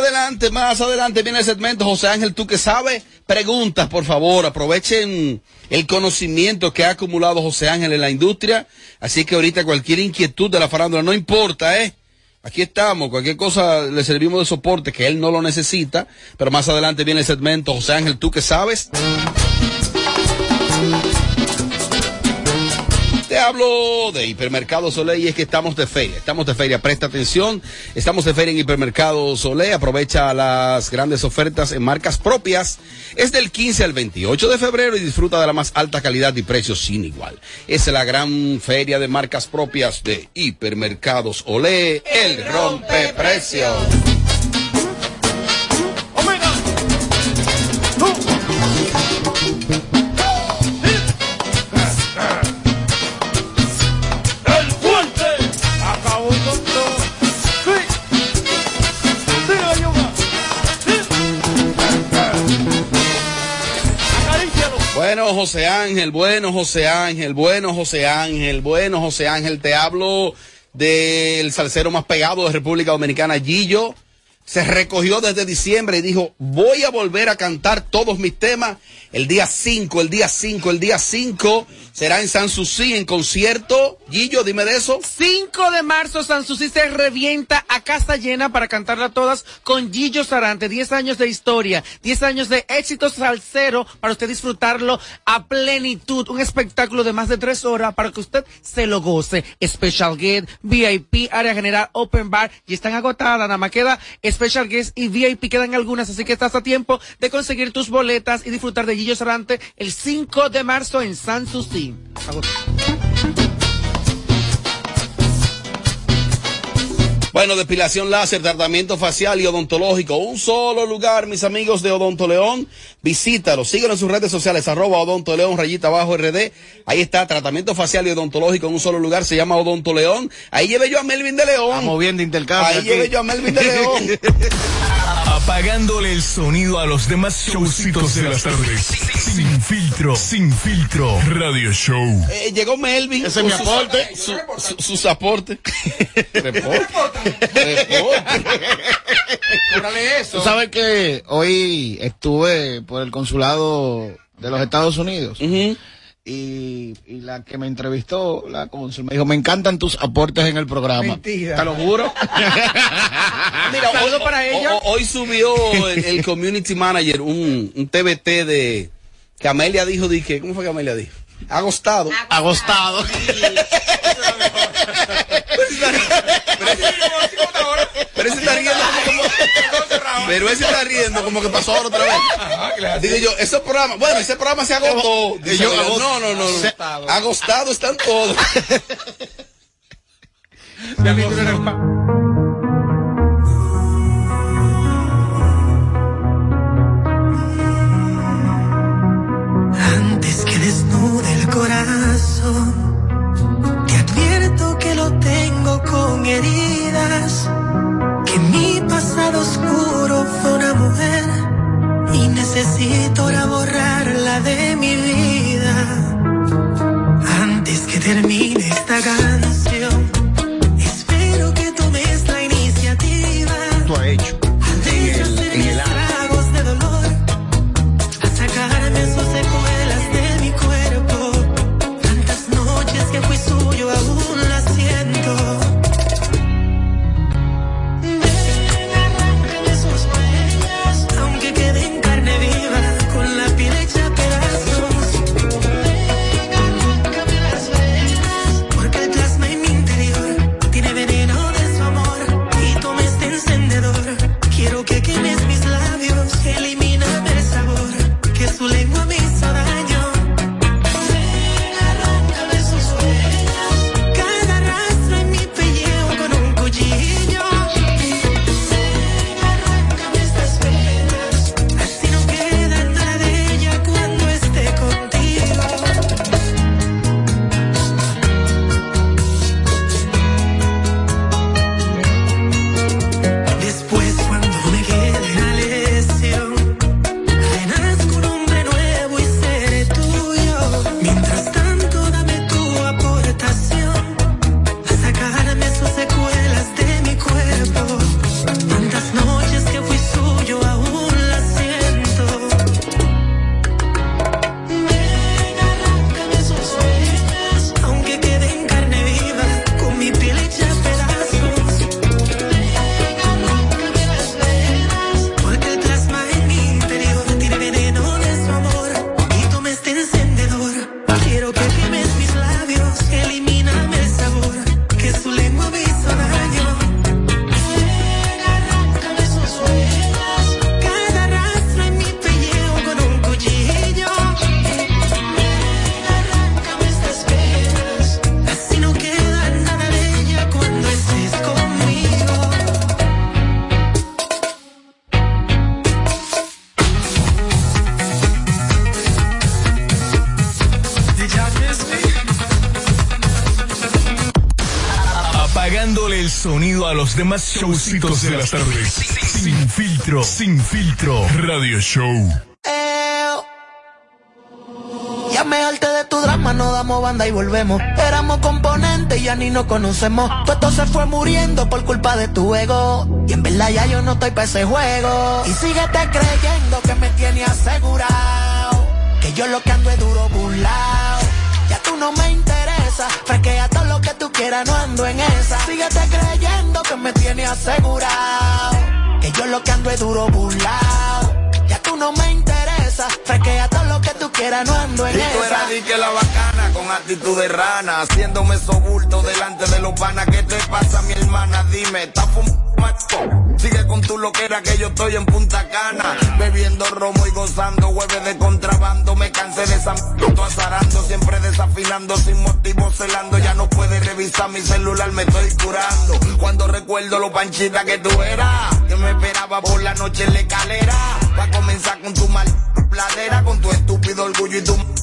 adelante, más adelante viene el segmento José Ángel, tú que sabes, preguntas, por favor, aprovechen el conocimiento que ha acumulado José Ángel en la industria, así que ahorita cualquier inquietud de la farándula, no importa, ¿eh? Aquí estamos, cualquier cosa le servimos de soporte que él no lo necesita, pero más adelante viene el segmento José Ángel, tú que sabes. Hablo de Hipermercado Soleil y es que estamos de feria. Estamos de feria, presta atención. Estamos de feria en Hipermercado Soleil. Aprovecha las grandes ofertas en marcas propias. Es del 15 al 28 de febrero y disfruta de la más alta calidad y precios sin igual. Es la gran feria de marcas propias de Hipermercados Olé, el rompe precios. José Ángel, bueno, José Ángel, bueno, José Ángel, bueno, José Ángel, te hablo del salsero más pegado de República Dominicana, Gillo. Se recogió desde diciembre y dijo, voy a volver a cantar todos mis temas el día 5, el día 5, el día 5. Será en San Susi en concierto. Gillo, dime de eso. 5 de marzo, Sanssouci se revienta a casa llena para cantarla todas con Gillo Sarante. 10 años de historia, 10 años de éxito salsero para usted disfrutarlo a plenitud. Un espectáculo de más de 3 horas para que usted se lo goce. Special Guest, VIP, área general, Open Bar y están agotadas. Nada más queda Special Guest y VIP quedan algunas, así que estás a tiempo de conseguir tus boletas y disfrutar de Gillo Sarante el 5 de marzo en Sanssouci. Bueno, depilación láser, tratamiento facial y odontológico. Un solo lugar, mis amigos de Odonto León. Visítalo. Síguenos en sus redes sociales, arroba Odonto León, rayita abajo RD. Ahí está, tratamiento facial y odontológico en un solo lugar. Se llama Odonto León. Ahí llevé yo a Melvin de León. Estamos viendo intercambio. Ahí aquí. llevé yo a Melvin de León. Apagándole el sonido a los demás showcitos de las tardes. Sin filtro, sin filtro. Radio Show. Eh, llegó Melvin. Ese es mi aporte. Su, su- sus aportes. Reporte. Reporte. Tú sabes que hoy estuve por el consulado de los Estados Unidos. Y, y la que me entrevistó, la cónsul, me dijo, me encantan tus aportes en el programa. Mentira. Te lo juro. Mira, Saludo hoy, para ella. ho- hoy subió el, el community manager un, un TBT de que Amelia dijo, dije, ¿cómo fue que Amelia dijo? Agostado. Agostado. Pero ese está riendo como, pero ese está riendo como que pasó ahora otra vez. Digo yo, ese programa, bueno, ese programa se agotó. Dice yo, Amelia, agost- no, no, no, no. se- Agostado están todos. Antes que desnude el corazón, te advierto que lo tengo con heridas, que mi pasado oscuro una mujer y necesito ahora borrarla de mi vida. Antes que termine el sonido a los demás showcitos de las tardes. Sin, sin filtro, sin filtro. Radio Show. Ya me harté de tu drama, no damos banda y volvemos. Éramos componentes y ya ni nos conocemos. Todo esto se fue muriendo por culpa de tu ego. Y en verdad ya yo no estoy para ese juego. Y síguete creyendo que me tiene asegurado. Que yo lo que ando es duro burlao. Ya tú no me interesa. Fresquea todo lo que tú quieras, no ando en esa. Síguete creyendo que me tiene asegurado. Que yo lo que ando es duro burlao. Ya tú no me interesa. Fresquea todo lo que tú quieras, no ando en Y tú esa. eras di que la bacana con actitud de rana, haciéndome sobulto delante de los panas. ¿Qué te pasa, mi hermana? Dime, ¿estás fumando? Sigue con tu loquera que yo estoy en Punta Cana, bebiendo romo y gozando hueves de contrabando. Me cansé de esa azarando, siempre desafinando, sin motivo celando. Ya no puedes revisar mi celular, me estoy curando. Cuando recuerdo lo panchita que tú eras, que me esperaba por la noche en la escalera, pa' comenzar con tu mal pladera con tu estúpido orgullo y tu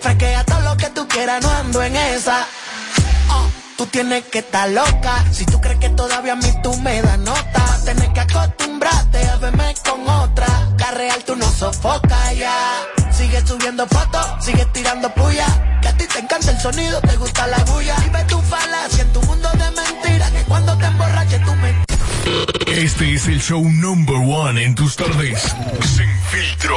Fresquea todo lo que tú quieras, no ando en esa. Oh, Tú tienes que estar loca. Si tú crees que todavía a mí tú me das nota, tienes que acostumbrarte a verme con otra. La real tú no sofocas ya. Sigue subiendo fotos, sigue tirando puya. Que a ti te encanta el sonido, te gusta la bulla. Y ve tu falacia en tu mundo de mentiras. Que cuando te emborraches tú me Este es el show number one en tus tardes. Sin filtro.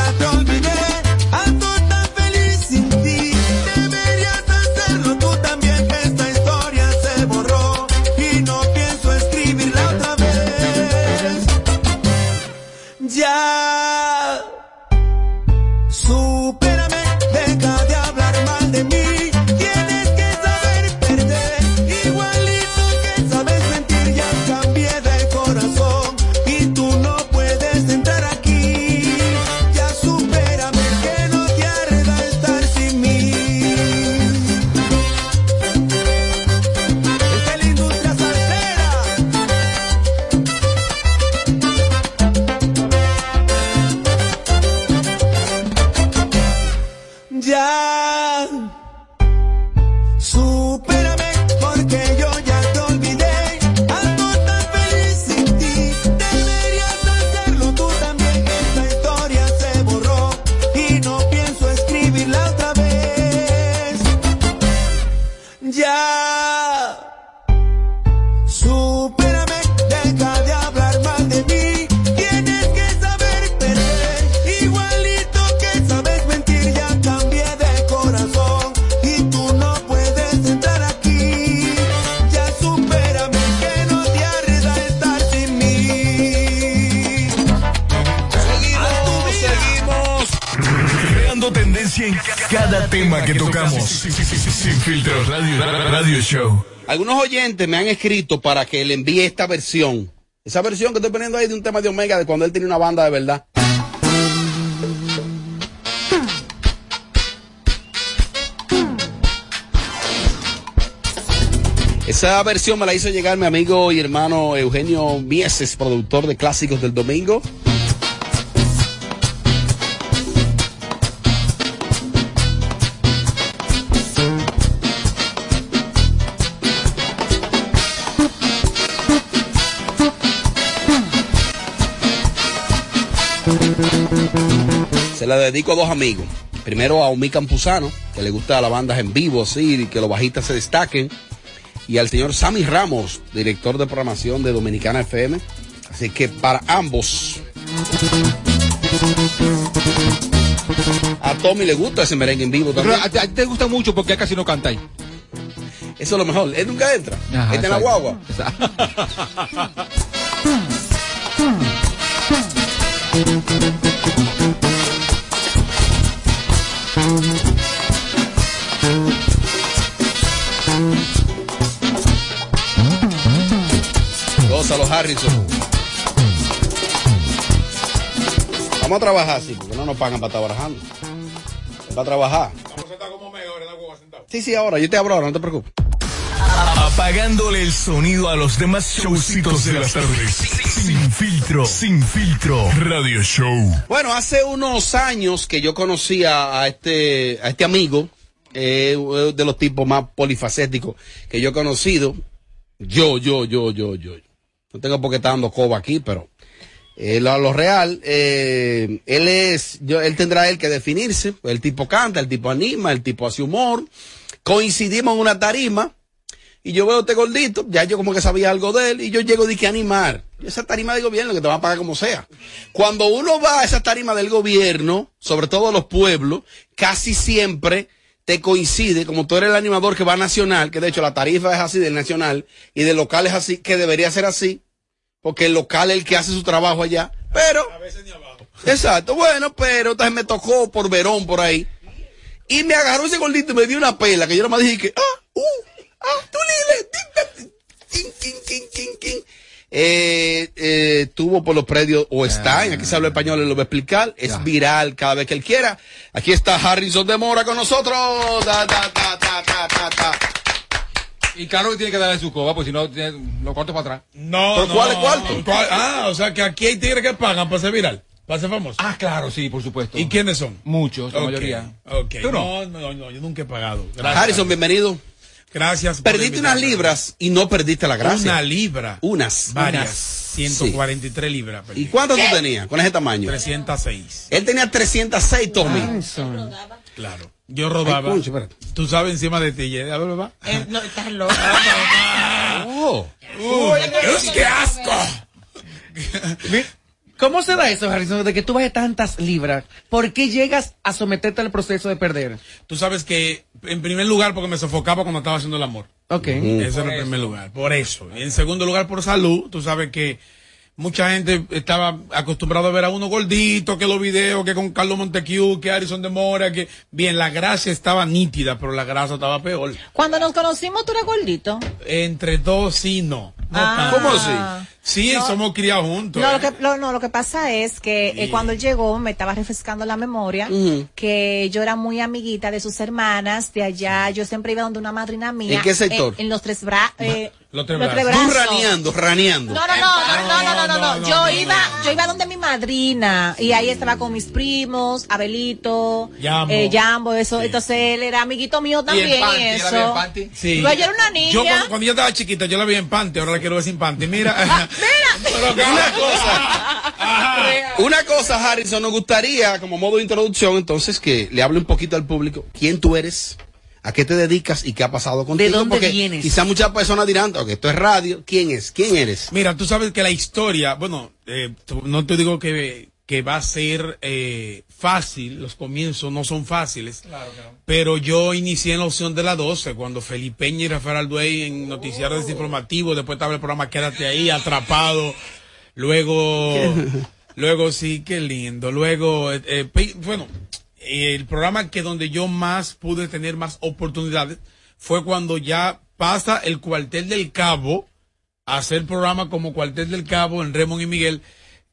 cada tema que tocamos. Sin, filtro radio, radio show. Algunos oyentes me han escrito para que le envíe esta versión. Esa versión que estoy poniendo ahí de un tema de Omega de cuando él tenía una banda de verdad. Esa versión me la hizo llegar mi amigo y hermano Eugenio Mieses, productor de Clásicos del Domingo. La dedico a dos amigos. Primero a Omi Campuzano, que le gusta las bandas en vivo, así, y que los bajistas se destaquen. Y al señor Sammy Ramos, director de programación de Dominicana FM. Así que para ambos. A Tommy le gusta ese merengue en vivo también. a, ti- a ti te gusta mucho porque casi no cantáis. Eso es lo mejor. Él nunca entra. Ajá, Está en la exacto. Gózalo, Harrison. Vamos a trabajar, sí, porque no nos pagan para estar trabajando. Para trabajar. Sí, sí, ahora. Yo te abro ahora, no te preocupes. Apagándole el sonido a los demás showcitos de las tardes. Sin filtro, sin filtro. Radio Show. Bueno, hace unos años que yo conocía a este, a este amigo, eh, uno de los tipos más polifacéticos que yo he conocido. Yo, yo, yo, yo, yo. No tengo por qué estar dando coba aquí, pero eh, lo, lo real, eh, él es, yo, él tendrá él que definirse. El tipo canta, el tipo anima, el tipo hace humor. Coincidimos en una tarima. Y yo veo a este gordito, ya yo como que sabía algo de él, y yo llego de que animar. Esa tarima del gobierno que te van a pagar como sea. Cuando uno va a esa tarima del gobierno, sobre todo los pueblos, casi siempre te coincide, como tú eres el animador que va a nacional, que de hecho la tarifa es así del nacional, y del local es así, que debería ser así, porque el local es el que hace su trabajo allá. Pero, exacto, bueno, pero entonces me tocó por Verón por ahí. Y me agarró ese gordito y me dio una pela, que yo nomás dije que, ah, uh, ah, tú lile, tin, tin, tin, tin, tin. Eh, eh, tuvo por los predios o está, en aquí se habla español, él lo va a explicar, es viral cada vez que él quiera. Aquí está Harrison de Mora con nosotros. Da, da, da, da, da, da, da. Y que tiene que darle su coba, pues si no, tiene- lo corto para atrás. No, ¿Pero no. cuál es cuarto? ¿Cuál? Ah, o sea que aquí hay tigres que pagan para ser viral, para ser famoso. Ah, claro, sí, por supuesto. ¿Y quiénes son? Muchos, la mayoría. Ok. ¿Tú no? no? no, no, yo nunca he pagado. Gracias. Harrison, bienvenido. Gracias. Perdiste unas libras y no perdiste la gracia. Una libra. Unas. Varias. Unas. 143 libras. perdí. ¿Y cuánto tú tenías con ese tamaño? 306. Él tenía 306, Tommy. Claro. Yo rodaba. Ay. Tú sabes encima de ti, ¿eh? A ver, papá. Eh, no, estás loco. Oh. Uy, Dios, qué asco. ¿Cómo se da eso, Harrison, de que tú bajes tantas libras? ¿Por qué llegas a someterte al proceso de perder? Tú sabes que, en primer lugar, porque me sofocaba cuando estaba haciendo el amor. Ok. Ese era el primer lugar. Por eso. Y en segundo lugar, por salud. Tú sabes que mucha gente estaba acostumbrado a ver a uno gordito, que los videos, que con Carlos Montecu, que Harrison de Mora, que. Bien, la gracia estaba nítida, pero la grasa estaba peor. Cuando nos conocimos, tú eras gordito. Entre dos, sí, no. No Ah. ¿Cómo así? Sí, No. somos criados juntos. No, ¿eh? lo que, lo, no, lo que pasa es que eh, cuando él llegó me estaba refrescando la memoria que yo era muy amiguita de sus hermanas de allá. Yo siempre iba donde una madrina mía. ¿En qué sector? En, en los tres brazos. Eh, Los tres los brazos. Tú raneando, raneando. No, no, no, no, no, no, no, no, Yo iba, yo iba donde mi madrina y ahí estaba con mis primos, Abelito, Jambo. eh, Jambo, eso. Entonces él era amiguito mío también y, panty, ¿la vi en eso. panty? Sí. Pero yo era una niña. Yo cuando, cuando yo estaba chiquita, yo la vi en panty, ahora la quiero ver sin panty. Mira. Pero que- Una cosa, una cosa, Harrison, nos gustaría, como modo de introducción, entonces, que le hable un poquito al público. ¿Quién tú eres? ¿A qué te dedicas y qué ha pasado contigo? dónde Porque vienes? Quizá muchas personas dirán, ok, esto es radio. ¿Quién es? ¿Quién eres? Mira, tú sabes que la historia, bueno, eh, no te digo que, que va a ser eh, fácil, los comienzos no son fáciles, pero yo inicié en la opción de la 12, cuando Felipeña y Rafael Alduey en noticiarios desinformativos, después estaba el programa Quédate ahí, atrapado, luego, luego sí, qué lindo, luego, eh, eh, bueno, el programa que donde yo más pude tener más oportunidades fue cuando ya pasa el cuartel del cabo, a hacer programa como Cuartel del Cabo en Raymond y Miguel,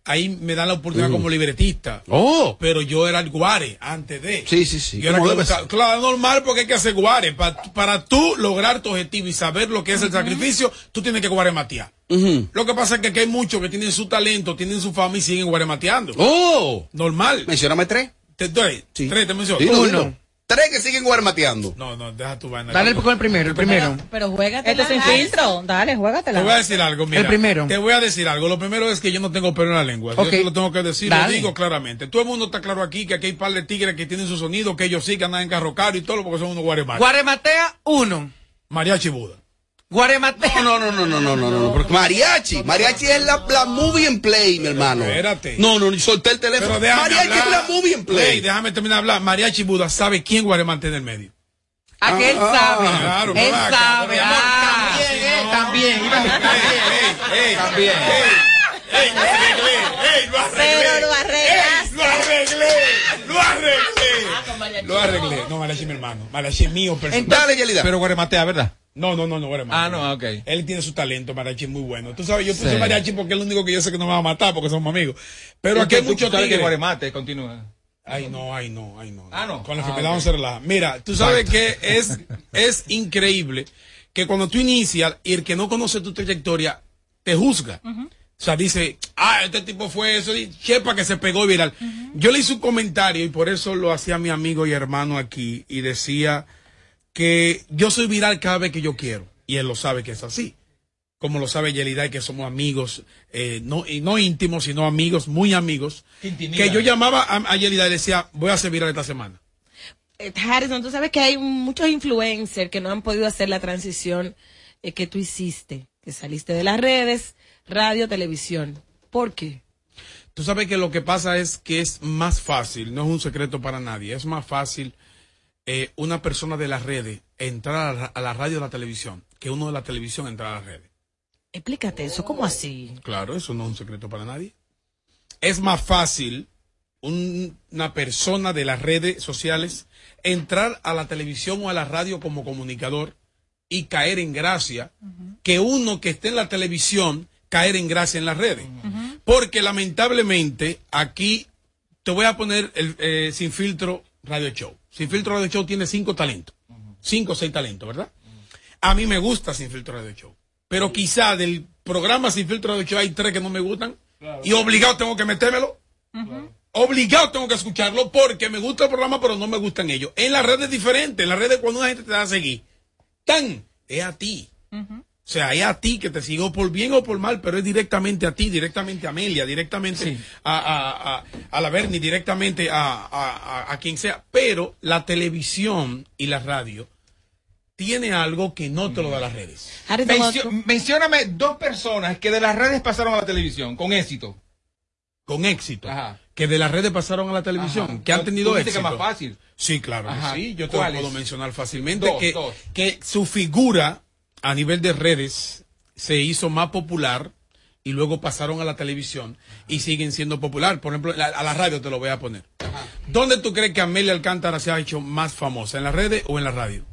ahí me dan la oportunidad como libretista. Oh. Pero yo era el guare antes de. Sí, sí, sí. Yo era claro, normal porque hay que hacer guare. Pa- para tú lograr tu objetivo y saber lo que es el sacrificio, tú tienes que guarematear. Ujú. Lo que pasa es que aquí hay muchos que tienen su talento, tienen su fama y siguen guaremateando. Oh. Normal. Mencióname tres. Te doy. Sí. Tres, te menciono. Uno. Tres que siguen guarmateando. No, no, deja tu vaina. Dale con el primero, el primero. Pero juégate. Esto sin filtro. Dale, Te juégatela. voy a decir algo, mira. El primero. Te voy a decir algo. Lo primero es que yo no tengo pelo en la lengua. Ok. Yo te lo tengo que decir, lo Dale. digo claramente. Todo el mundo está claro aquí que aquí hay par de tigres que tienen su sonido, que ellos sí que andan en carro caro y todo porque son unos guaremates. Guarematea, uno. Mariachi Buda. Guaremate. No, no, no, no, no, no, no, no, porque mariachi, mariachi es la, la movie and play, mi hermano. Espérate. No, no, ni solté el teléfono. Pero déjame mariachi hablar. es la movie and play. Déjame terminar de hablar. Mariachi Buda sabe quién Guaremate en el medio. ¿A que él Ah, sabe? claro, él sabe. amor, ah. También, eh, también. También. También. ¡Ey! ¡Ey, Lo arreglé. No, Mariachi mi hermano. Mariachi es mío personal. Yelida. Pero Guarematea, ¿verdad? No, no, no, no, Guaremate. Ah, no, ok. Él tiene su talento, Mariachi es muy bueno. Tú sabes, yo puse Sí. Mariachi porque es lo único que yo sé que no me va a matar porque somos amigos. Pero aquí hay muchos sabes que tigres. Guaremate continúa. Ay, no, ay, no, ay, no. Ah, no. Con la Ah, enfermedad ok. no se relaja. Mira, tú sabes que es, es increíble que cuando tú inicias y el que no conoce tu trayectoria te juzga. O sea, dice, ah, este tipo fue eso, y chepa que se pegó viral. Yo le hice un comentario y por eso lo hacía mi amigo y hermano aquí y decía que yo soy viral cada vez que yo quiero. Y él lo sabe que es así. Como lo sabe Yelida y que somos amigos, eh, no, y no íntimos, sino amigos, muy amigos. Que intimida. Que yo llamaba a, a Yelida y decía, voy a hacer viral esta semana. Eh, Harrison, tú sabes que hay muchos influencers que no han podido hacer la transición eh, que tú hiciste, que saliste de las redes, radio, televisión. ¿Por qué? Tú sabes que lo que pasa es que es más fácil, no es un secreto para nadie, es más fácil eh, una persona de las redes entrar a la, a la radio o la televisión que uno de la televisión entrar a las redes. Explícate eso, ¿cómo así? Claro, eso no es un secreto para nadie. Es más fácil un- una persona de las redes sociales entrar a la televisión o a la radio como comunicador y caer en gracia que uno que esté en la televisión caer en gracia en las redes. Porque lamentablemente aquí te voy a poner el eh, Sin Filtro Radio Show. Sin Filtro Radio Show tiene cinco talentos. Cinco o seis talentos, ¿verdad? A mí me gusta Sin Filtro Radio Show. Pero quizá del programa Sin Filtro Radio Show hay tres que no me gustan. y obligado tengo que metérmelo. Obligado tengo que escucharlo porque me gusta el programa, pero no me gustan ellos. En las redes es diferente. En las redes cuando una gente te da a seguir, tan, es a ti. O sea, es a ti que te sigo por bien o por mal, pero es directamente a ti, directamente a Amelia, directamente a, a, a, a la Bernie, directamente a, a, a- a quien sea. Pero la televisión y la radio tiene algo que no te lo da las redes. Mencio- mencióname dos personas que de las redes pasaron a la televisión con éxito. Con éxito. Ajá. Que de las redes pasaron a la televisión, Ajá. que han Tú tenido dices éxito. que es más fácil. Sí, claro que Ajá. sí. Yo te lo puedo mencionar fácilmente. Dos, que, dos. que su figura a nivel de redes se hizo más popular y luego pasaron a la televisión y siguen siendo popular. Por ejemplo, a la radio te lo voy a poner. ¿Dónde tú crees que Amelia Alcántara se ha hecho más famosa? ¿En las redes o en la radio?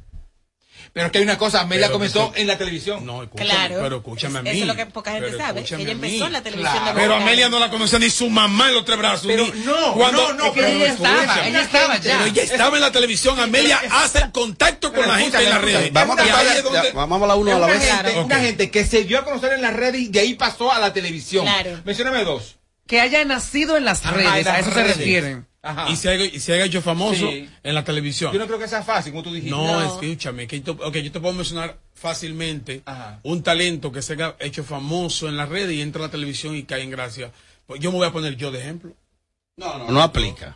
Pero es que hay una cosa, Amelia Pero comenzó en la televisión. No, escúchame, Claro. pero escúchame a mí. Eso es lo que poca gente Pero sabe. Ella empezó en la televisión Claro. Pero. Amelia no la conocía ni su mamá en los tres brazos. Pero ni- no, cuando, no, no, pero pero ella estaba, ella estaba ya. Pero ella estaba en la televisión. Amelia hace el contacto con la gente en las redes. Vamos a la uno a la una, vez. una gente que se dio a conocer en las redes y de ahí pasó a la televisión. Claro. Mencióname dos. Que haya nacido en las Ajá, redes, a eso se refieren. Ajá. y se haya, y se haya hecho famoso Sí. en la televisión. Yo no creo que sea fácil, como tú dijiste. No, No. escúchame, que yo, te- ok, yo te puedo mencionar fácilmente Ajá. un talento que se haya hecho famoso en las redes y entra a la televisión y cae en gracia. Pues yo me voy a poner yo de ejemplo. No, no, no aplica.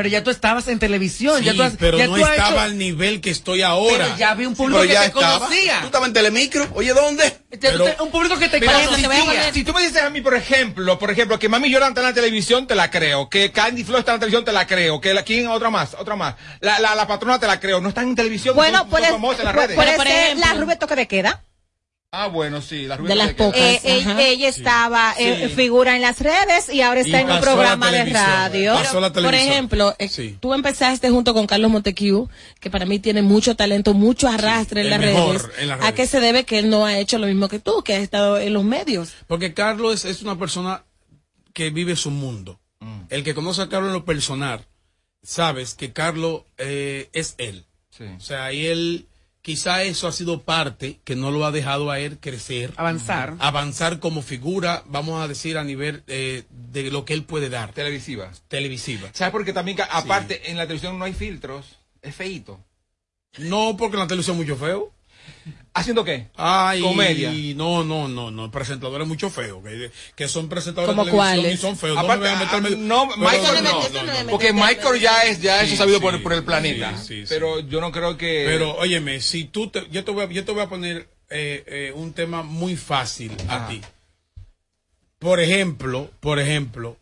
Pero ya tú estabas en televisión. Sí, ya tú has- pero ya no tú has estaba hecho- al nivel que estoy ahora. Pero ya vi un público que ya te estaba. Tú conocía. estabas en Telemicro. Oye, ¿dónde? Ya tú pero- te- un público que te conocía. poner- Si tú me dices a mí, por ejemplo, por ejemplo, que Mami Llora está en la televisión, te la creo. Que Candy Flow está en la televisión, te la creo. Que la, ¿quién? Otra más, otra más. La, la, la patrona te la creo. No están en televisión, Bueno, son, son puede, famosas en las redes. puede ser la rubia toque de queda. Ah, bueno, sí, la De las pocas. Eh, eh, ella estaba, eh, Sí. figura en las redes y ahora está Y en un a programa de radio. Pasó a la Por televisión. ejemplo, eh, Sí. tú empezaste junto con Carlos Montequiu, que para mí tiene mucho talento, mucho arrastre en las mejor redes. en las ¿A redes. qué se debe que él no ha hecho lo mismo que tú, que has estado en los medios? Porque Carlos es, es una persona que vive su mundo. Mm. El que conoce a Carlos en lo personal, sabes que Carlos eh, es él. Sí. O sea, y él, quizá eso ha sido parte que no lo ha dejado a él crecer, Avanzar. avanzar como figura, vamos a decir, a nivel eh, de lo que él puede dar, Televisiva. televisiva. ¿Sabes por qué también, aparte, en la televisión no hay filtros? Es feíto. No porque en la televisión es mucho feo. ¿Haciendo qué? Ay, Comedia. No, no, no, no. Presentadores mucho feos. Que, que son presentadores ¿Cómo de televisión y son feos. Aparte, no me voy a meter ah, no, Michael no no, Porque Michael ya es, ya eso Sí, sabido sí, por, por el planeta. sí, sí, sí. Pero yo no creo que. Pero, óyeme, si tú te, yo te voy a, yo te voy a poner eh, eh, un tema muy fácil a ti. Por ejemplo, por ejemplo,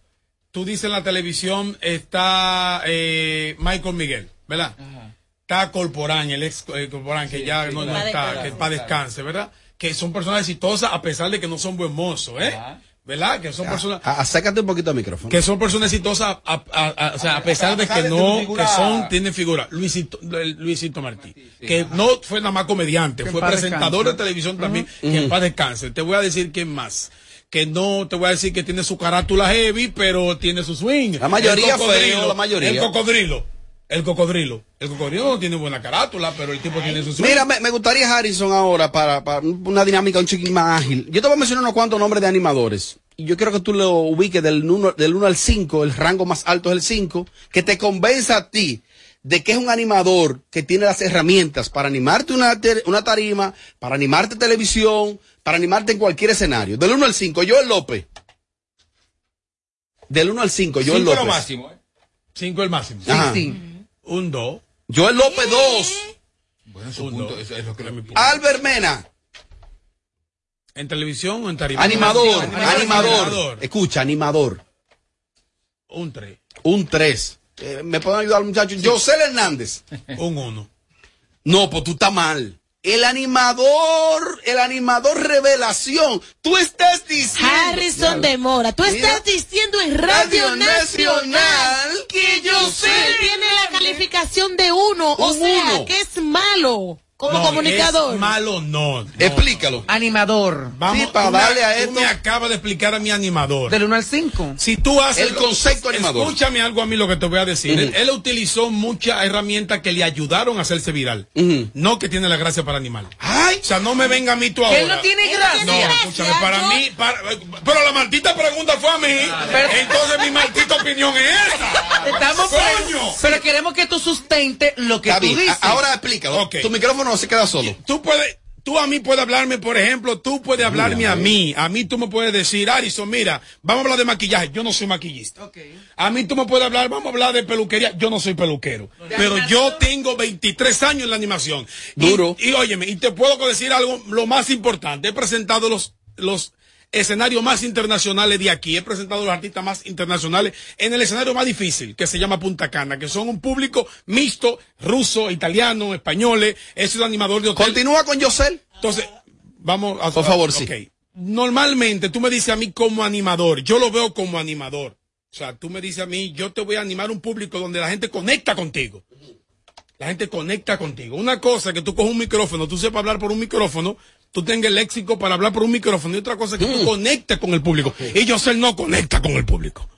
tú dices en la televisión está eh, Michael Miguel, ¿verdad? Está Corporán, el ex eh, Corporán, que ya no, está, que para descanse, ¿verdad? Que son personas exitosas a pesar de que no son buen mozos, ¿eh? ¿Verdad? Que son personas A- Acércate un poquito al micrófono. que son personas exitosas a, a- a- o sea, a pesar de que no figura- que son tienen figura Luisito, Luisito Martí que no fue nada más comediante Que fue presentador descanse. de televisión también que en paz descanse te voy a decir quién más que no te voy a decir que tiene su carátula heavy pero tiene su swing La mayoría feo, la mayoría. el cocodrilo el cocodrilo el cocodrilo no tiene buena carátula pero el tipo tiene su swing Mira, me, me gustaría Harrison ahora para, para una dinámica un chiquín más ágil. Yo te voy a mencionar unos cuantos nombres de animadores. Y yo quiero que tú lo ubiques del 1, del 1 al 5, el rango más alto es el 5, que te convenza a ti de que es un animador que tiene las herramientas para animarte una, una tarima, para animarte televisión, para animarte en cualquier escenario. Del 1 al 5, Joel López. Del 1 al 5, Joel Cinco López. lo máximo. ¿eh? cinco el máximo Ajá. Un dos Joel López 2. Bueno, su punto, eso es lo que me Albert Mena. en televisión o en tarima Animador, Animador. animador. Escucha, animador. un tres Un 3. ¿Me pueden ayudar, muchachos? José Hernández. un uno No, pues tú estás mal. El animador, el animador revelación. Tú estás diciendo. Harrison de Mora, tú Mira. estás diciendo en Radio, Radio Nacional, Nacional que José Yosel tiene la calificación de uno, o sea, uno. que es malo como No, comunicador. es malo no, no. Explícalo. Animador. Vamos Sí, para tú me- darle a tú esto- me acaba de explicar a mi animador. Del 1 al 5. Si tú haces El concepto animador. Escúchame algo a mí lo que te voy a decir. él, él utilizó muchas herramientas que le ayudaron a hacerse viral. No que tiene la gracia para animal. Ay, O sea, no me venga a mí tú ahora. Él no tiene gracia. No, tiene escúchame, para yo- mí, para- pero la maldita pregunta fue a mí. Pero- Entonces mi maldita opinión es esa. Estamos Coño. pero queremos que tú sustentes lo que está tú dices. Ahora explícalo. Ok. Tu micrófono no se queda solo. Tú puedes, tú a mí puedes hablarme, por ejemplo, tú puedes hablarme a mí. A mí tú me puedes decir, Arison, mira, vamos a hablar de maquillaje. Yo no soy maquillista. A mí tú me puedes hablar, vamos a hablar de peluquería. Yo no soy peluquero. Pero yo tengo 23 años en la animación. Y- Duro. Y, óyeme, y te puedo decir algo, lo más importante. He presentado los, los escenarios más internacionales de aquí. He presentado los artistas más internacionales en el escenario más difícil, que se llama Punta Cana, que son un público mixto, ruso, italiano, españoles. Es un animador de hotel. Continúa con José. Entonces, vamos a... Por favor, ok. sí. Normalmente tú me dices a mí como animador, yo lo veo como animador. O sea, tú me dices a mí, yo te voy a animar un público donde la gente conecta contigo. La gente conecta contigo. Una cosa que tú coges un micrófono, tú sepas hablar por un micrófono, tú tengas el léxico para hablar por un micrófono. Y otra cosa que tú conectes con el público. Y yo sé no conecta con el público.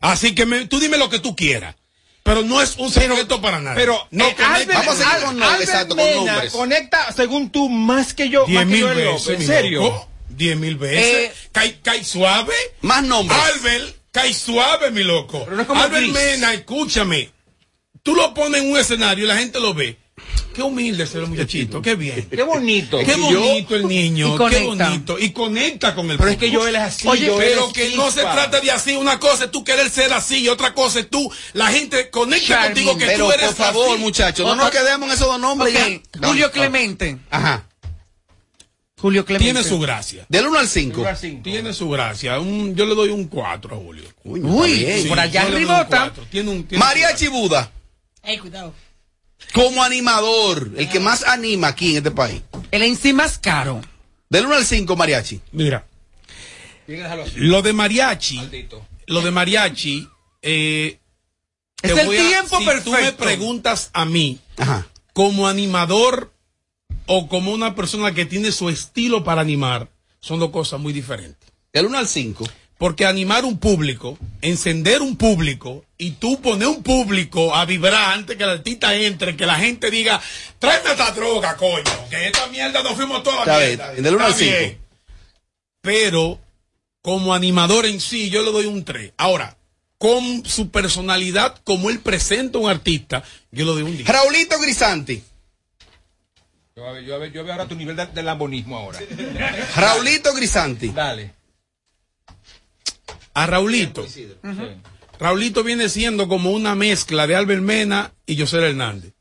Así que me- tú dime lo que tú quieras. Pero no es un secreto para nada. Pero no eh, conecta. Albert- Vamos a seguir con Albert exacto, con Mena nombres. Conecta, según tú, más que yo. Diez más que mil yo veces, ¿En serio? loco. Diez mil veces. Eh, suave. Más nombres. Albert, cae suave, mi loco. Pero no es como Albert Chris. Mena, escúchame. Tú lo pones en un escenario y la gente lo ve. Qué humilde ese muchachito, qué bien. Qué bonito. Qué bonito el niño, qué bonito. Y conecta con el Pero es que público. Joel es así. Oye, pero que no se trata de así. Una cosa es tú querer ser así y otra cosa es tú. La gente conecta contigo que Pero tú eres por favor, así. muchachos, no nos quedemos en esos dos nombres. Ok, ya. Julio Clemente. Ajá. Julio Clemente. Tiene su gracia. Del 1 al 5. Lugar cinco. Tiene su gracia. Un- yo le doy un 4 a Julio. Uy, Sí, por allá yo cuatro. Tiene un, tiene Mariachi Buda. Ey, cuidado. Como animador, el que más anima aquí en este país. El en sí más caro. Del 1 al 5, Mariachi. Mira, lo de mariachi, Maldito. lo de mariachi, eh, Es el voy a- tiempo si perfecto. tú me preguntas a mí, Ajá. como animador o como una persona que tiene su estilo para animar, son dos cosas muy diferentes. Del 1 al 5. Porque animar un público, encender un público y tú poner un público a vibrar antes que el artista entre, que la gente diga, tráeme esta droga, coño, que esta mierda nos fuimos toda la mierda. del uno al Está bien. cinco. Pero como animador en sí, yo le doy un 3. Ahora, con su personalidad, como él presenta a un artista, yo le doy un 10. Raulito Grisanti. Yo, a ver, yo, a ver, yo veo ahora tu nivel de, de lambonismo ahora. Raulito Grisanti. Dale. A Raulito. Sí. Raulito viene siendo como una mezcla de Albert Mena y José Hernández.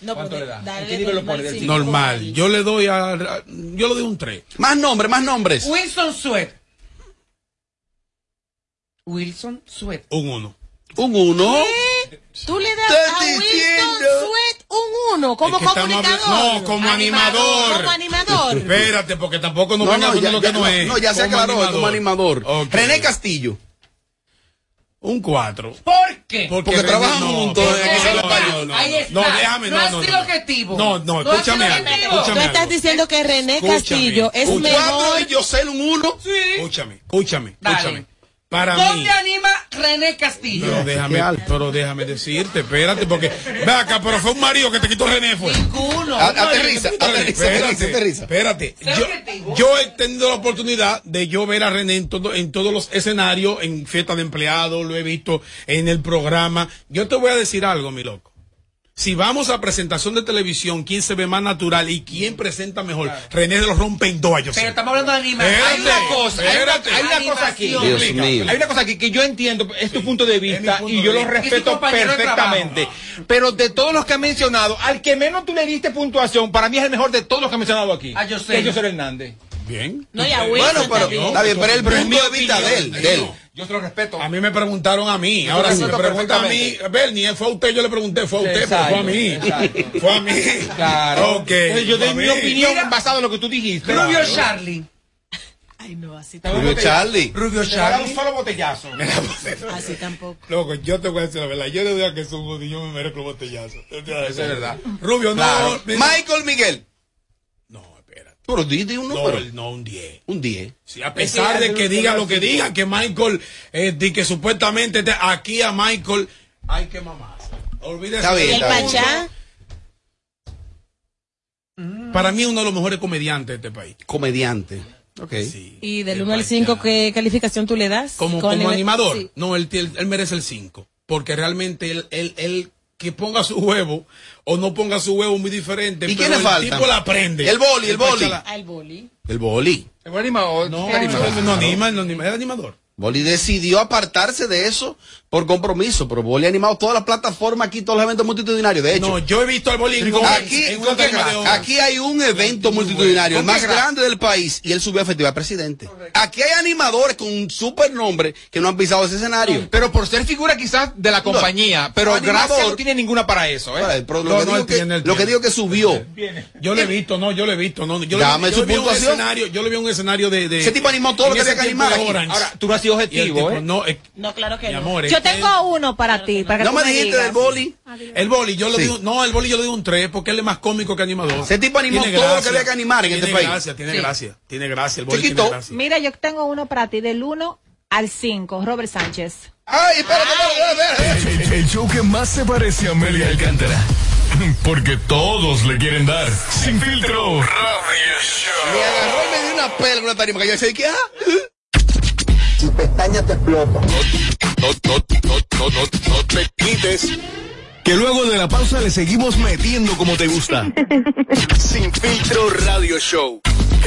No, ¿Cuánto le da? dale ¿En qué nivel lo normal. Yo le doy a, yo le doy un 3. Más nombres, más nombres. Wilson Sweat. Wilson Sweat. Un 1. Un uno. Tú le das a Wilson. Sweat un uno como Es que estamos comunicador. hablando- no, como animador. Como animador. Espérate, porque tampoco nos No, venga no, ya, lo que ya- no, no, es. no, ya se aclaró como animador. Ok. René Castillo. Un 4. ¿Por qué? Porque trabajan juntos en Porque- no, paño. no, Ahí está. No, déjame, no, No ha no, sido no. objetivo. No, no, No ha escúchame algo. Tú estás algo. diciendo que René Escúchame, Castillo es escúchame. mejor. Cuatro y Yosel un uno. Sí. Escúchame, escúchame, escúchame. Para mí. ¿Dónde anima René Castillo? Pero déjame, pero déjame decirte, espérate, porque ve acá, pero fue un marido que te quitó René, fue. Ninguno. A- Aterriza, aterriza, aterriza, aterriza. Espérate, Sé yo, yo he tenido la oportunidad de yo ver a René en, todo, en todos los escenarios, en fiesta de empleados, lo he visto en el programa. Yo te voy a decir algo, mi loco. Si vamos a presentación de televisión, ¿quién se ve más natural y quién presenta mejor? René de los rompe en dos, yo sé. Pero estamos hablando de animación. Hay una cosa, hay una, Espérate. hay una cosa aquí. Dios Explica. mío. Hay una cosa aquí que yo entiendo, es tu punto de vista punto y yo lo respeto de perfectamente. Pero de todos los que ha mencionado, al que menos tú le diste puntuación, para mí es el mejor de todos los que ha mencionado aquí. Ah, yo sé. Que es José Hernández. Bien. No, y a Wilson Bueno, pero está bien, pero el Pero es punto mi de vista de él, de él. Yo se lo respeto. A mí me preguntaron a mí. Ahora, si me respeto pregunta a mí. Bernie, fue a usted, yo le pregunté, fue a usted, pero fue a mí. Exacto. Fue a mí. Claro. Ok. Entonces, yo doy mi opinión Mira. basada en lo que tú dijiste. Rubio Charlie. Ay, no, así Rubio tampoco. Charlie. Rubio Te va a dar un Charlie. solo botellazo. Así tampoco. Loco, yo te voy a decir la verdad. Yo le doy a que es un yo me merezco el botellazo. Eso es verdad. Rubio, no. Claro. Michael Miguel. Pero dite un No, número. no, un 10. Un 10. Sí, a pesar de que digan lo que digan, que Michael, eh, di que supuestamente te- aquí a Michael hay que mamar. Olvídese. Está bien, ¿Y el. Pachá? Para mí, uno de los mejores comediantes de este país. Comediante. Ok. Sí. ¿Y del El 1 al Pachá. 5 qué calificación tú le das? Como, como el- animador. Sí. No, él, él, él merece el 5. Porque realmente él, él, él que ponga su huevo o no ponga su huevo muy diferente. ¿Y pero quiénes el faltan? tipo la aprende. El boli, el Ah, el boli. El boli. El animador. No, animador. Boli decidió apartarse de eso por compromiso, pero Boli ha animado todas las plataformas aquí, todos los eventos multitudinarios. De hecho, No, yo he visto al boli aquí, aquí hay un evento multitudinario, el más grande del país, y él subió a festival presidente. Aquí hay animadores con un super nombre que no han pisado ese escenario. Pero por ser figura quizás de la compañía, pero animador. gracias no tiene ninguna para eso, ¿eh? Para él, lo, que digo que, tiene, lo que digo que subió. Yo lo he visto, no, yo lo he visto, no, yo, Dame le, su yo un puntuación. escenario, yo le vi un escenario de, de Ese tipo animó todo lo que había que animar. Ahora, tú no objetivo, tipo, ¿eh? no, No, claro que mi no. amor, Yo tengo uno para ti, para que No me dijiste digas. del Boli. el boli, yo le Sí. digo, no, el boli yo le digo un 3 porque él es más cómico que animador. Ese tipo animó Tiene todo lo que había que animar en tiene este país. Gracia, tiene Sí. gracia, tiene gracia, el boli Chiquito. tiene gracia. Mira, yo tengo uno para ti, del 1 al 5, Robert Sánchez. Ay, espérate, espérate, espérate. El, el show que más se parece a Amelia Alcántara. Porque todos le quieren dar. Sin filtro. Radio Show. Me agarró y me dio una con una tarima que yo decía, ¿qué? Ah? Tu pestaña te explota. No, no, no, no, no, no te quites. Que luego de la pausa le seguimos metiendo como te gusta. Sin filtro radio show.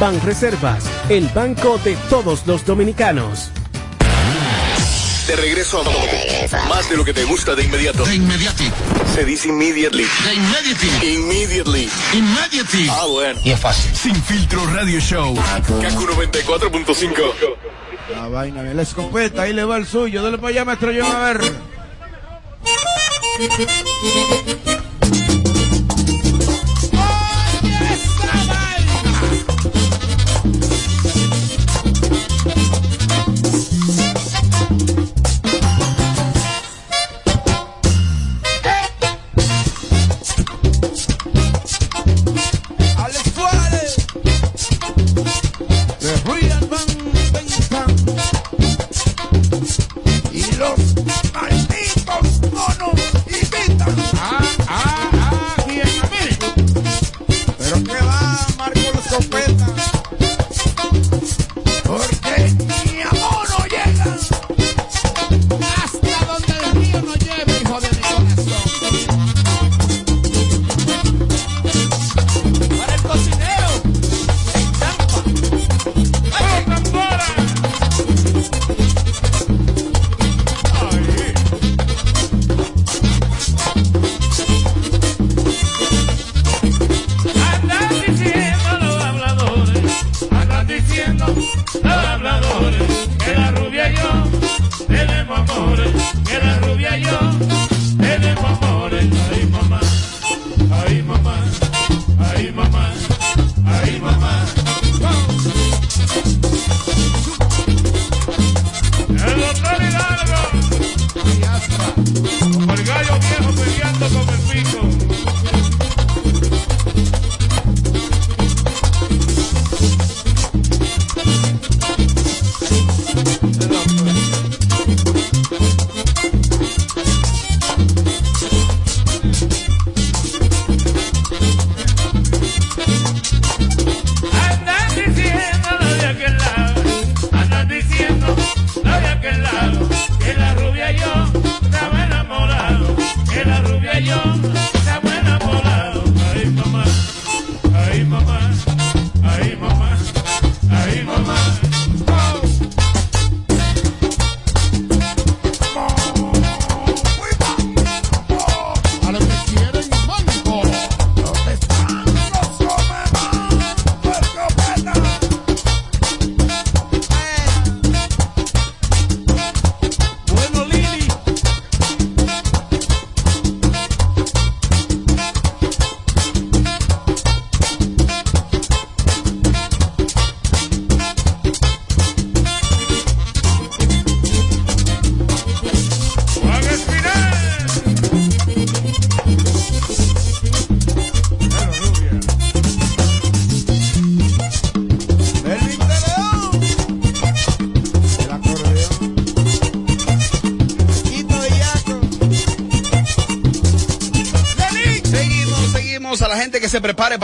Banreservas, el banco de todos los dominicanos. De regreso a más de lo que te gusta de inmediato. De inmediati. Se dice immediately. De inmediati. Immediately. Immediati. Ah, bueno. Y es fácil. Sin filtro radio show. Kaku 94.5. La vaina de la escopeta, ahí le va el suyo. Dale para allá, maestro John, a ver.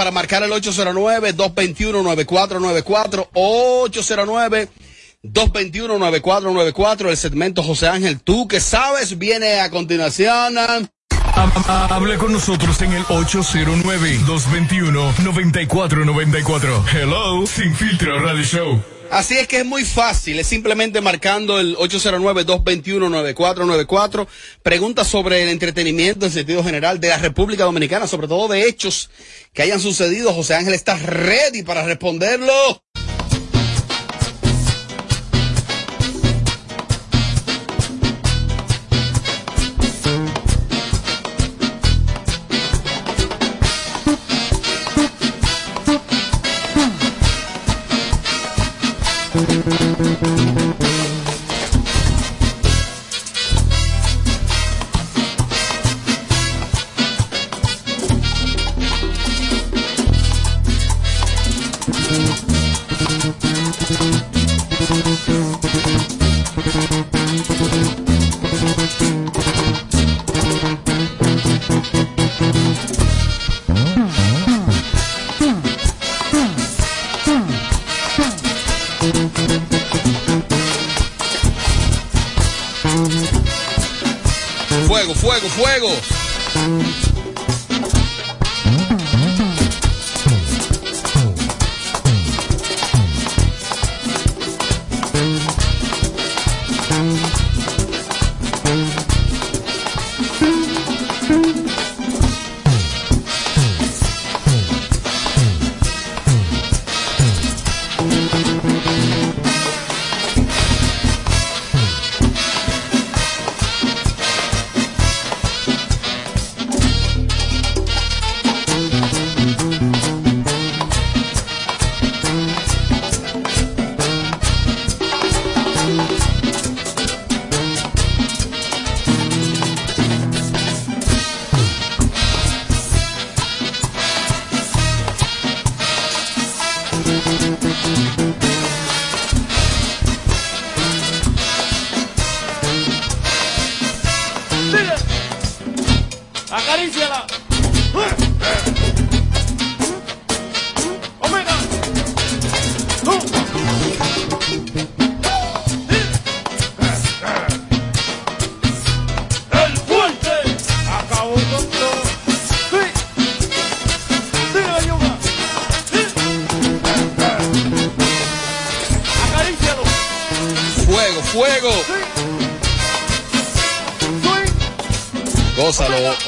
Para marcar el 809-221-9494. 809-221-9494. El segmento José Ángel, tú que sabes, viene a continuación. Hable con nosotros en el 809-221-9494. Hello, Sin Filtro Radio Show. Así es que es muy fácil, es simplemente marcando el 809-221-9494. Preguntas sobre el entretenimiento en sentido general de la República Dominicana, sobre todo de hechos que hayan sucedido. José Ángel está ready para responderlo.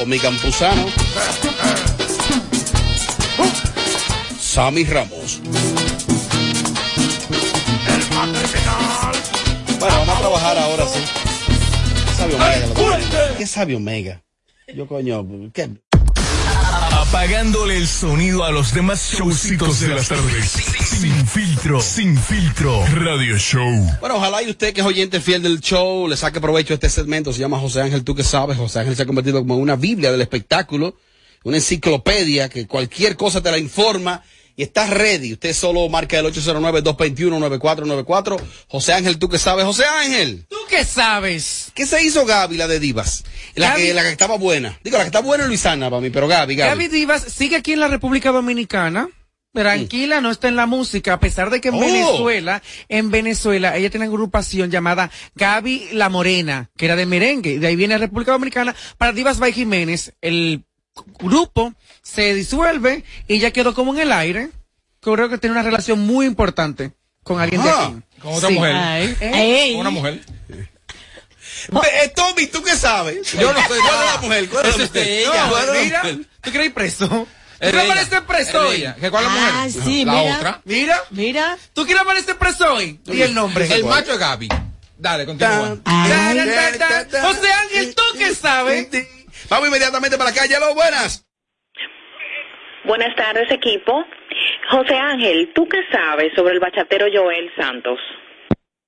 Gózalo, o mi campusano. Sammy Ramos. Bueno, vamos a trabajar ahora sí. ¿Qué sabe Omega? ¿Qué sabe Omega? Yo coño, ¿qué? Apagándole el sonido a los demás showcitos de las tardes. Sin filtro, sin filtro. Radio Show. Bueno, ojalá y usted que es oyente fiel del show le saque provecho a este segmento. Se llama José Ángel, tú que sabes. José Ángel se ha convertido como una Biblia del espectáculo, una enciclopedia que cualquier cosa te la informa y estás ready. Usted solo marca el 809-221-9494. José Ángel, tú que sabes. José Ángel. ¿Tú qué sabes? ¿Qué se hizo Gaby, la de Divas? La, que, la que estaba buena. Digo, la que está buena es Luisana para mí, pero Gaby, Gaby. Gaby Divas sigue aquí en la República Dominicana. Tranquila, no está en la música, a pesar de que en Oh. Venezuela, en Venezuela, ella tiene una agrupación llamada Gaby La Morena, que era de merengue, de ahí viene República Dominicana, para Divas by Jiménez, el grupo se disuelve y ya quedó como en el aire. Creo que tiene una relación muy importante con alguien Ah, de aquí. Con otra Sí. mujer. Ay. Con una mujer. Ve, eh, Tommy, ¿tú qué sabes? Yo no sé ¿Cuál es la mujer? ¿Cuál es la mujer? ella. No, ¿cuál es la Mira? ¿tú quieres ir preso? ¿Tú Es quieres amanecer preso hoy? ¿Que cuál es la mujer? Ah, sí, la mira. otra. Mira, Mira. ¿tú quieres amanecer preso hoy? Y el nombre. El macho es Gaby. Dale, continúa. Ta. José Ángel, ¿tú qué sabes? Vamos inmediatamente para calle. Aló, buenas. Buenas tardes, equipo. José Ángel, ¿tú qué sabes sobre el bachatero Joel Santos?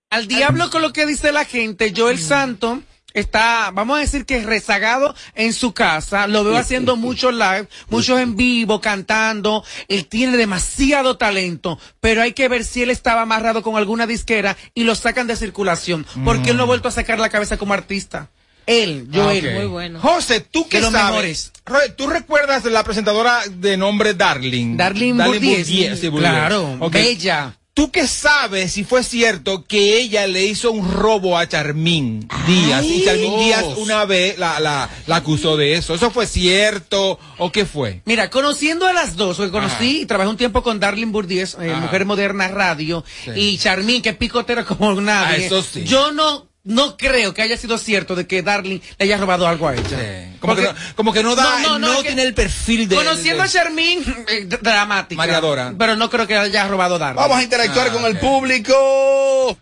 Al diablo con lo que dice la gente, Joel Santo está, vamos a decir que rezagado en su casa, lo veo haciendo muchos live, muchos en vivo, cantando, él tiene demasiado talento, pero hay que ver si él estaba amarrado con alguna disquera y lo sacan de circulación, porque él no ha vuelto a sacar la cabeza como artista. Él, Joel. Ah, ok. Muy bueno. José, ¿tú qué sabes? mejores. Roy, ¿Tú recuerdas de la presentadora de nombre Darling? Bourdieu. sí, Bourdieu. Claro, bella. ¿Tú qué sabes si fue cierto que ella le hizo un robo a Charmín Díaz? Y Charmín Díaz una vez la, la, la acusó de eso. ¿Eso fue cierto o qué fue? Mira, conociendo a las dos, porque conocí y trabajé un tiempo con Darlene Bourdieu, eh. Mujer Moderna Radio, Sí. y Charmín, que picotera como nadie. Ah, eso sí. Yo no, no creo que haya sido cierto de que Darlene le haya robado algo a ella. Como, que no, como que no da, no, tiene el perfil de... Conociendo de- a Charmín, eh, dramática. Mareadora. Pero no creo que haya robado Darlene. Vamos a interactuar con el público.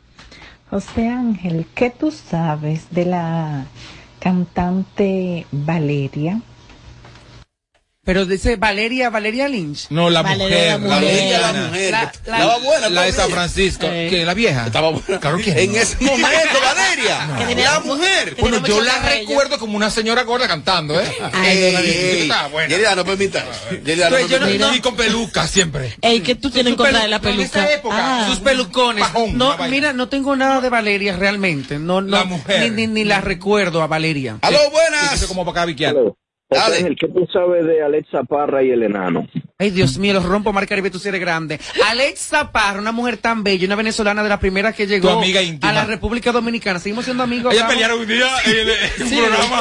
José Ángel, ¿qué tú sabes de la cantante Valeria? Pero dice Valeria, Valeria Lynch. No, la Valeria, mujer. la. Valeria, La- la mujer. la- la- Estaba buena. La de San. Francisco. Eh. ¿Qué? ¿La vieja? Estaba buena. Claro que En no. ese momento, Valeria. No. Que La mujer. Bueno, yo la recuerdo como una señora gorda cantando, ¿eh? Ey, Sí, ey, estaba buena. Yerida, no permita. Yerida, no Pues yo no- permita. Y con peluca siempre. Ey, ¿qué tú tienes en contra de la pelu- peluca? en esa época, Ah. sus pelucones. Pajón, no, mira, no tengo nada de Valeria realmente. No, no, La mujer. Ni, ni, ni la recuerdo a Valeria. Aló, buenas. como para cabiquear. Dale. Ángel, ¿qué tú sabes de Alexa Parra y el enano? Ay, Dios mío, los rompo, Mar Caribe, tú sí eres grande. Alexa Parra, una mujer tan bella, una venezolana de la primera que llegó Tu amiga íntima. a la República Dominicana. Seguimos siendo amigos. Ella pelearon un día en el, en un Sí. programa.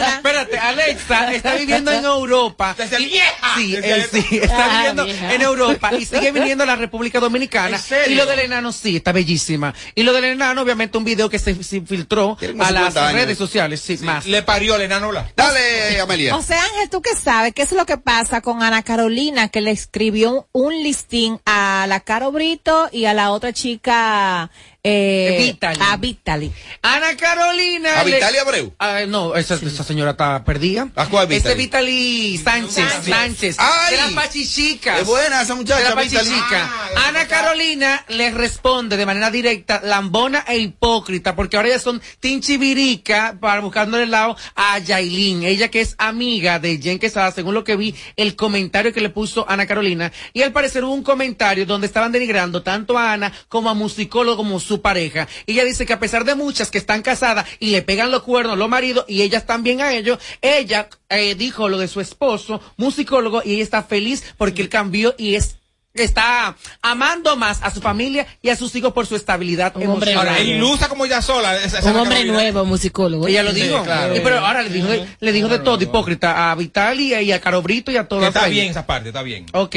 Espérate, Alexa está viviendo en Europa. Y- "Vieja". Sí, él eso. sí, está Ah, viviendo vieja. en Europa y sigue viniendo a la República Dominicana. ¿En serio? Y lo del enano sí, está bellísima. Y lo del enano, obviamente, un video que se, se filtró a las 50 años. redes sociales, sí, más. Le parió el enano la. Dale, Amelia. José Ángel, ¿tú qué sabes? ¿Qué es lo que pasa con Ana Carolina que le escribió un listín a la Caro Brito y a la otra chica eh, Vitaly. a Vitaly? Ana Carolina. ¿A Vitalia Abreu? Ah, no, esa, esa señora está perdida. ¿A cuál Este Vitaly? Vitaly Sánchez, Sánchez. Ay. de las pachichicas. Es buena esa muchacha, De la pachichica. Ah, Ana Carolina le responde de manera directa, lambona e hipócrita, porque ahora ya son tinchivirica para buscándole el lado a Yailin, ella que es amiga de Jen Quesada, según lo que vi, el comentario que le puso Ana Carolina. Y al parecer hubo un comentario donde estaban denigrando tanto a Ana como a musicólogo como su pareja. Y ella dice que a pesar de muchas que están casadas y le pegan los cuernos los maridos y ellas también a ellos, ella eh, dijo lo de su esposo, musicólogo, y ella está feliz porque él cambió y es está amando más a su familia y a sus hijos por su estabilidad Un hombre emocional. Ahora, él luce como ella sola. esa- esa Un hombre nuevo, musicólogo. Ella lo Sí, dijo. claro. Eh, pero ahora le dijo, le dijo de todo, hipócrita, a Vitaly y a Carobrito y a Que todas. está bien esa parte, está bien. Ok.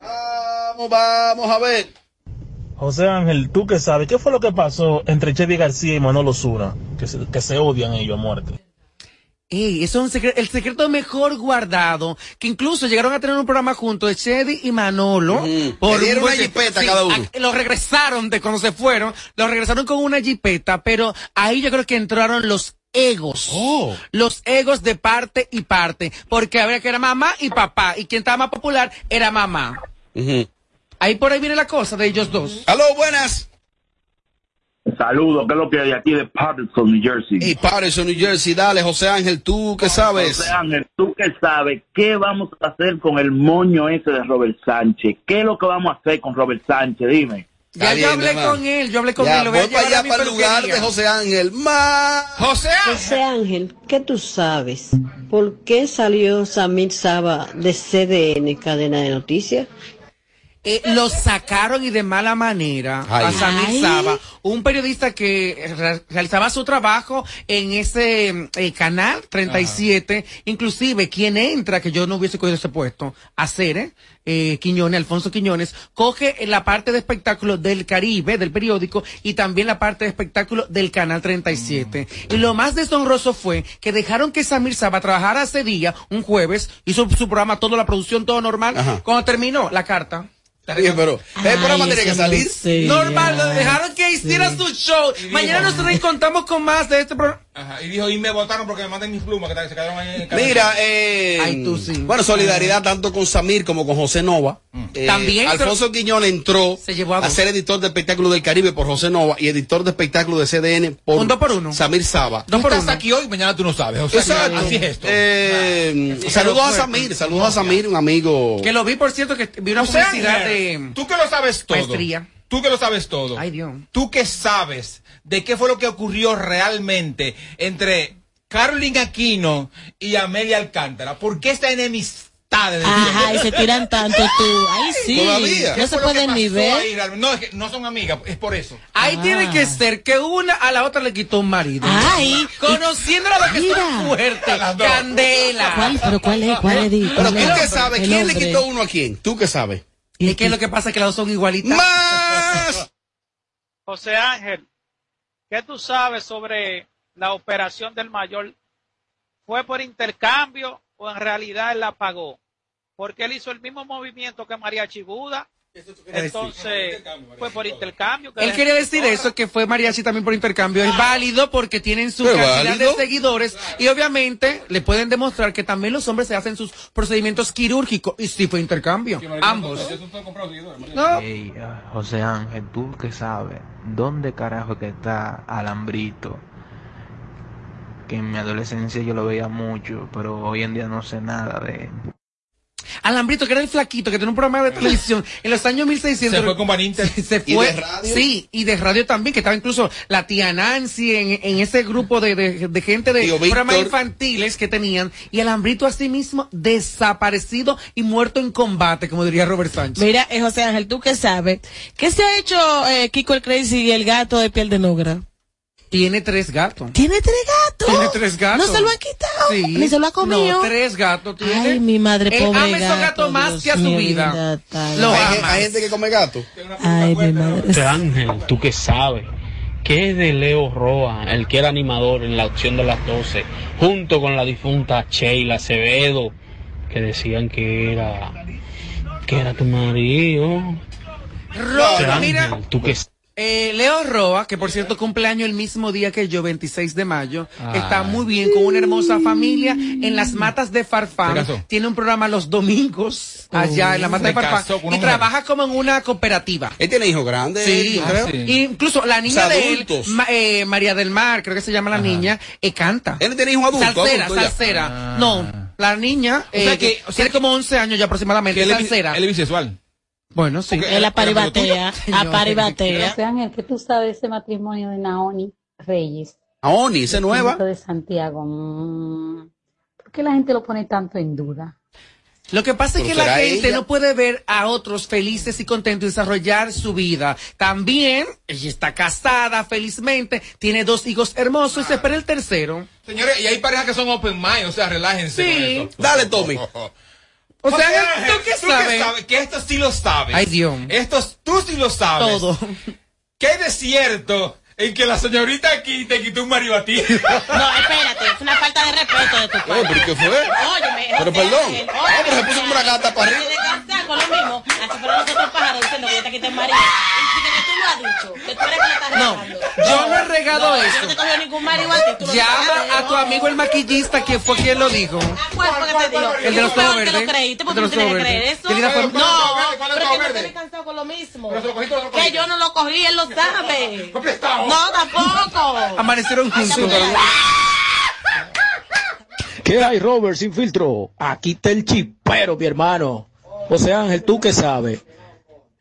Vamos, vamos a ver. José Ángel, ¿tú qué sabes? ¿Qué fue lo que pasó entre Chevy García y Manolo Zuna? Que se, que se odian ellos a muerte. Ey, eso es un secreto, el secreto mejor guardado, que incluso llegaron a tener un programa juntos de Chedi y Manolo. Le dieron un una jipeta cada uno. a- Lo regresaron de cuando se fueron, lo regresaron con una jipeta, pero ahí yo creo que entraron los egos. Oh. Los egos de parte y parte, porque había que era mamá y papá, y quien estaba más popular era mamá. Ahí por ahí viene la cosa de ellos dos. Aló, buenas. Saludos, que es lo que hay aquí de Patterson, New Jersey. Y Patterson, New Jersey, dale, José Ángel, ¿tú qué sabes? José Ángel, tú qué sabes, ¿qué vamos a hacer con el moño ese de Robert Sánchez? ¿Qué es lo que vamos a hacer con Robert Sánchez? Dime. Ya yo hablé con él, yo hablé con Ya, él, lo voy a voy para a allá, mi para el lugar de José Ángel. Más. José José Ángel, ¿qué tú sabes? ¿Por qué salió Samir Saba de CDN, cadena de noticias? Eh, lo sacaron y de mala manera Ay. a Samir. Saba, un periodista que re- realizaba su trabajo en ese eh, canal 37, inclusive quien entra, que yo no hubiese cogido ese puesto, a Cere, eh, Quiñones, Alfonso Quiñones, coge la parte de espectáculo del Caribe, del periódico, y también la parte de espectáculo del canal 37. Y lo más deshonroso fue que dejaron que Samir Saba trabajara ese día, un jueves, hizo su programa, toda la producción, todo normal. Cuando terminó, la carta. Bien, pero el programa tiene que salir. Normal, lo dejaron que hiciera su show. Mañana nos reencontramos con más de este programa. Ajá, y dijo, y me votaron porque me manden mis plumas que se quedaron ahí en el. Mira, eh, Ay, tú sí. bueno, solidaridad tanto con Samir como con José Nova. Eh, También, Alfonso Quiñón entró Se llevó a a, dos. ser editor de espectáculo del Caribe por José Nova y editor de espectáculo de CDN por, Un dos por uno. Samir Saba. Tú estás aquí hoy, mañana tú no sabes. O sea, Exacto. así es esto. Eh, saludos a. Samir, saludos a Samir, un amigo. Que lo vi, por cierto, que vi una publicidad Ángel, de Tú que lo sabes todo. maestría. Tú que lo sabes todo. Ay, Dios. Tú que sabes de qué fue lo que ocurrió realmente entre Carolina Aquino y Amelia Alcántara. ¿Por qué esta enemistad? de Ajá, y se tiran tanto tú. Ay, sí. Todavía. No ¿Qué se pueden ni ver. No, es que no son amigas, es por eso. Ahí Ah. tiene que ser que una a la otra le quitó un marido. Ay. Conociéndola lo que Mira. son fuertes. Candela. ¿Cuál? ¿Pero cuál es? ¿Cuál es? Di, Pero cuál tú es? que sabes, El ¿quién le quitó uno a quién? ¿Tú que sabes? Es que lo que pasa es que las dos son igualitas. ¡Más! José Ángel, ¿qué tú sabes sobre la operación del mayor? ¿Fue por intercambio o en realidad él la pagó? Porque él hizo el mismo movimiento que María Chibuda. Entonces, fue por intercambio. que Él quería decir eso, que fue mariachi también por intercambio. Es válido porque tienen su ¿Es cantidad válido? de seguidores y obviamente le pueden demostrar que también los hombres se hacen sus procedimientos quirúrgicos y sí fue intercambio. Ambos. No. Ah, José Ángel, tú que sabes, ¿dónde carajo que está Alambrito? Que en mi adolescencia yo lo veía mucho, pero hoy en día no sé nada de él. Alambrito, que era el flaquito, que tenía un programa de televisión en los años 1600. Se fue con Vaninter. Se ¿Y fue. de radio? Sí, y de radio también, que estaba incluso la tía Nancy en, en ese grupo de, de, de gente de Tío programas Víctor. infantiles que tenían. Y Alambrito asimismo desaparecido y muerto en combate, como diría Robert Sánchez. Mira, eh, José Ángel, tú que sabes. ¿Qué se ha hecho eh, Kiko el Crazy y el gato de piel de negra? Tiene tres gatos. ¿Tiene tres gatos? Tiene tres gatos. ¿No se lo han quitado? Sí. ¿Ni se lo ha comido? No, tres gatos tiene. Ay, mi madre, Él pobre ama esos gato, gatos más Dios que a su mío, vida. Lo hay, ama. hay gente que come gato. Ay, mi madre. José Ángel, tú que sabes, ¿qué es de Leo Roa, el que era animador en la opción de las 12, junto con la difunta Sheila Acevedo, que decían que era, que era tu marido? Roa, mira, Ángel, tú que Eh, Leo Roa, que por cierto cumpleaños el mismo día que yo, 26 de mayo, Ay. está muy bien con una hermosa familia en las matas de ¿Se Farfán. Tiene un programa los domingos allá en la mata de Farfán y mujer. trabaja como en una cooperativa. Él tiene hijos grandes. Sí, creo. Y incluso la niña O sea, de él. Ma- eh, María del Mar, creo que se llama la niña, eh, canta. Él tiene hijos adultos. Salsera, adultos ya. salsera. No, la niña O sea eh, que- o sea tiene como 11 años ya aproximadamente, Que salsera. él es bisexual. Bueno, sí. Él aparibatea, aparibatea. José Ángel, que tú sabes ese matrimonio de Naoni Reyes. Naoni, esa es nueva. De Santiago. Mm, ¿Por qué la gente lo pone tanto en duda? Lo que pasa es que la gente ella. no puede ver a otros felices y contentos y desarrollar su vida. También, ella está casada felizmente, tiene dos hijos hermosos y se espera el tercero. Señores, y hay parejas que son open mind, o sea, relájense. Sí. con eso. Dale, Tommy. O sea, José ¿tú Ángel, qué sabes? Que esto sí lo sabes. Ay, Dios. Estos tú sí lo sabes. Todo. ¿Qué hay de cierto en que la señorita aquí te quitó un marido a ti? No, espérate, es una falta de respeto de tu parte. Eh, ¿pero qué fue? Óyeme, Pero José perdón. Ángel, Ah, pero se puso como una gata para arriba. Te descansas con lo mismo. Así fueron los otros pájaros diciendo que yo te quité el marido. Y que tú lo has dicho, que tú eres que le estás No, regando. yo no he regado No, eso. Yo no te cogió ningún marido a ti. Tú lo Llama a tu amigo el maquillista, que fue quien lo dijo. ¿Cuál fue que te dijo? El de los ¿Tú te lo verdes. creíste? El ¿Por de los tú tienes ojos que creer verdes. eso? No, no, pero que no te cansado con lo mismo. Que yo no lo cogí, él lo sabe. No, tampoco. Amanecieron juntos. ¿Qué hay, Robert, sin filtro? Aquí está el chipero, mi hermano. José Ángel, ¿tú qué sabes?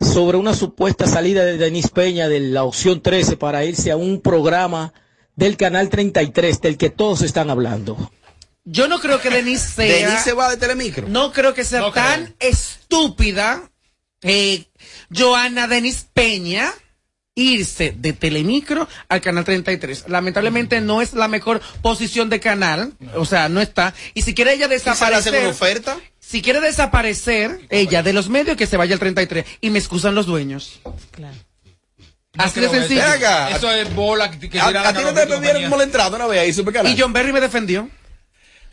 Sobre una supuesta salida de Denis Peña de la opción 13 para irse a un programa del canal 33 del que todos están hablando. Yo no creo que Denise sea. Denise se va de Telemicro. No creo que sea tan estúpida, eh, Joana Denis Peña, irse de Telemicro al canal 33. Lamentablemente no es la mejor posición de canal, o sea, no está. Y si quiere ella le hacen desaparecer. una oferta? Si quiere desaparecer ella de los medios, que se vaya al 33. Y me excusan los dueños. Así de sencillo. eso. Es bola que, que A, ti no te de pidieron compañía. como la entrada una vez ahí. Y John Berry me defendió.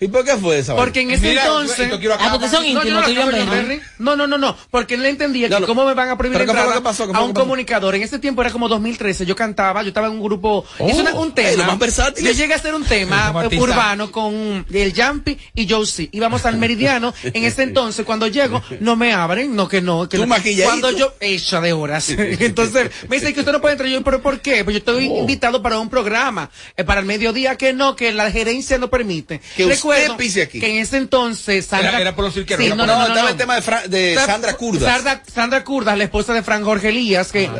¿Y por qué fue esa? Porque en ese Mira, entonces. yo quiero acá- Ah, porque son No, yo no íntimos. Berry. No, no, no, no, porque él entendía que No, no. cómo me van a prohibir ¿Pero qué fue entrada lo que pasó? ¿Qué fue a un comunicador. En ese tiempo era como 2013, yo cantaba, yo estaba en un grupo, Oh, hice una- un tema. eh, lo más versátil. Yo llegué a hacer un tema urbano con el Jumpy y Josie. Íbamos al Meridiano. En ese entonces, cuando llego, no me abren, no que no. Que Tú no. Cuando yo, hecha de horas. Entonces, me dicen que usted no puede entrar. Yo, ¿pero por qué? Pues yo estoy Oh. invitado para un programa, eh, para el mediodía, que no, que la gerencia no permite. Que aquí. que en ese entonces, Sandra, Era- era por los cirqueros, Sí, era no, por- no, No, no, estaba no. el tema de, Fra- de Sa- Sandra Curdas. Sandra, Sandra Curdas, la esposa de Frank Jorge Elías, que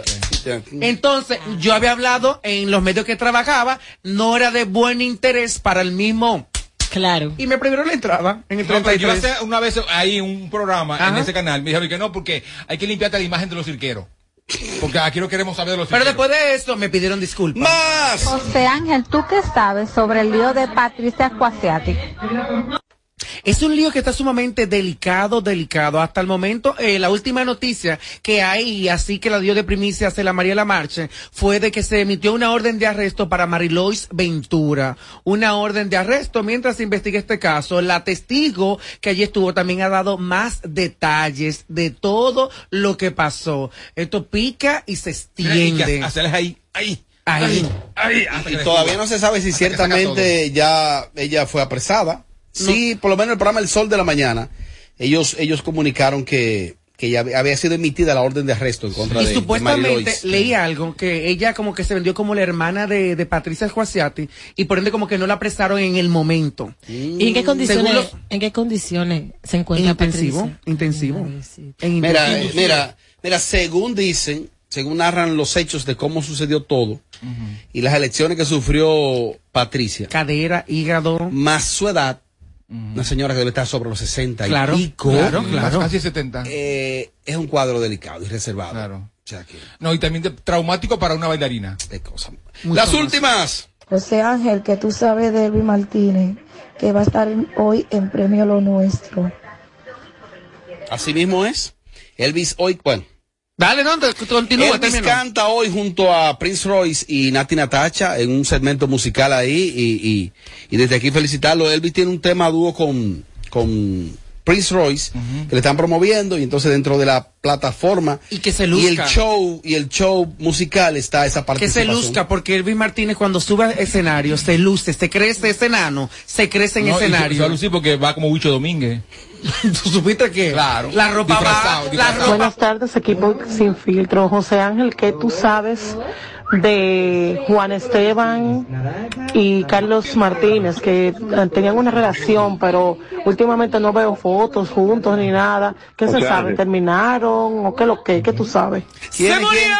entonces yo había hablado en los medios que trabajaba, no era de buen interés para el mismo. Claro. Y me prohibieron la entrada en el No, pero yo 33. hice una vez ahí un programa en Ajá. ese canal. Me dijeron que no, porque hay que limpiarte la imagen de los cirqueros. Porque aquí no queremos saber de los Pero después de eso me pidieron disculpas. ¡Más! José Ángel, ¿tú qué sabes sobre el lío de Patricia Cuasiati? Es un lío que está sumamente delicado, delicado. Hasta el momento, eh, la última noticia que hay, así que la dio de primicia hace la María Lamarche, fue de que se emitió una orden de arresto para Marilois Ventura. Una orden de arresto mientras se investiga este caso. La testigo que allí estuvo también ha dado más detalles de todo lo que pasó. Esto pica y se extiende. hacerles ahí, ahí, Ahí. ahí, hasta Y todavía no se sabe si ciertamente ya ella fue apresada. Sí, por lo menos el programa El Sol de la Mañana, ellos, ellos comunicaron que, que ya había- sido emitida la orden de arresto en contra Y de, supuestamente leí algo que ella como que se vendió como la hermana de, de Patricia Juaciati y por ende como que no la apresaron en el momento. ¿Y en qué condiciones, en qué condiciones se encuentra intensivo, Patricia? intensivo. En Mira, intensivo. eh, mira, mira, según dicen, según narran los hechos de cómo sucedió todo y las elecciones que sufrió Patricia, cadera, hígado, más su edad, una señora que debe estar sobre los 60 Claro, y pico, claro, claro. Casi 70. eh, es un cuadro delicado y reservado. Claro. O sea que, No, y también de- traumático para una bailarina. Mucho Las más. últimas. José Ángel, que tú sabes de Elvis Martínez, que va a estar en- hoy en Premio Lo Nuestro. Así mismo es. Elvis hoy, bueno. Dale, no, continúa, Elvis canta hoy junto a Prince Royce y Nati Natacha en un segmento musical ahí y, y, y desde aquí felicitarlo. Elvis tiene un tema dúo con, con Prince Royce que le están promoviendo y entonces dentro de la plataforma Y que se y el luzca. show y el show musical está esa Que participación. se luzca, porque Elvis Martínez cuando sube al escenario se luce, se crece ese enano, se crece en No, y se- escenario. se a lucir porque va como Huicho Domínguez. ¿Tú supiste que? Claro. La ropa va, Disfrazado, la disfrazado. ropa Buenas tardes, equipo sin filtro. José Ángel, ¿qué tú sabes de Juan Esteban y Carlos Martínez, que eh, tenían una relación, pero últimamente no veo fotos juntos ni nada. ¿Qué se O sabe? ¿Terminaron o qué lo que? ¿Qué tú sabes? ¿Quién, quién?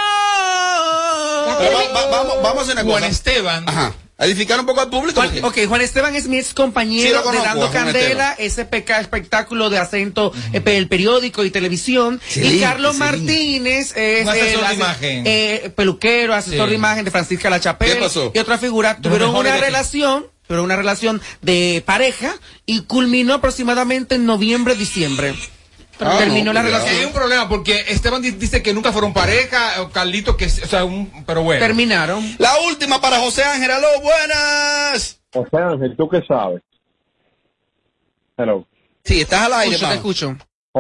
Pero va- va- vamos, vamos a hacer una cosa. Juan Esteban. Ajá. A edificar un poco al público. Juan, ok, Juan Esteban es mi ex Sí, compañero lo conozco, de Dando Candela, ese peca espectáculo de acento, el periódico y televisión. Sí, y Carlos sí. Martínez es Un asesor el de imagen. eh, peluquero, asesor Sí. de imagen de Francisca La Chapelle. ¿Qué pasó? Y otra figura. Tuvieron una relación, tuvieron una relación de pareja y culminó aproximadamente en noviembre, diciembre. Ah, Terminó no, la relación. Hay un problema porque Esteban di- dice que nunca fueron pareja, o Carlito que, o sea, un, pero bueno. Terminaron. La última para José Ángel. Aló, buenas. Sea, Ángel, ¿tú qué sabes? Hello. Sí, estás al aire, Escucho, te escucho.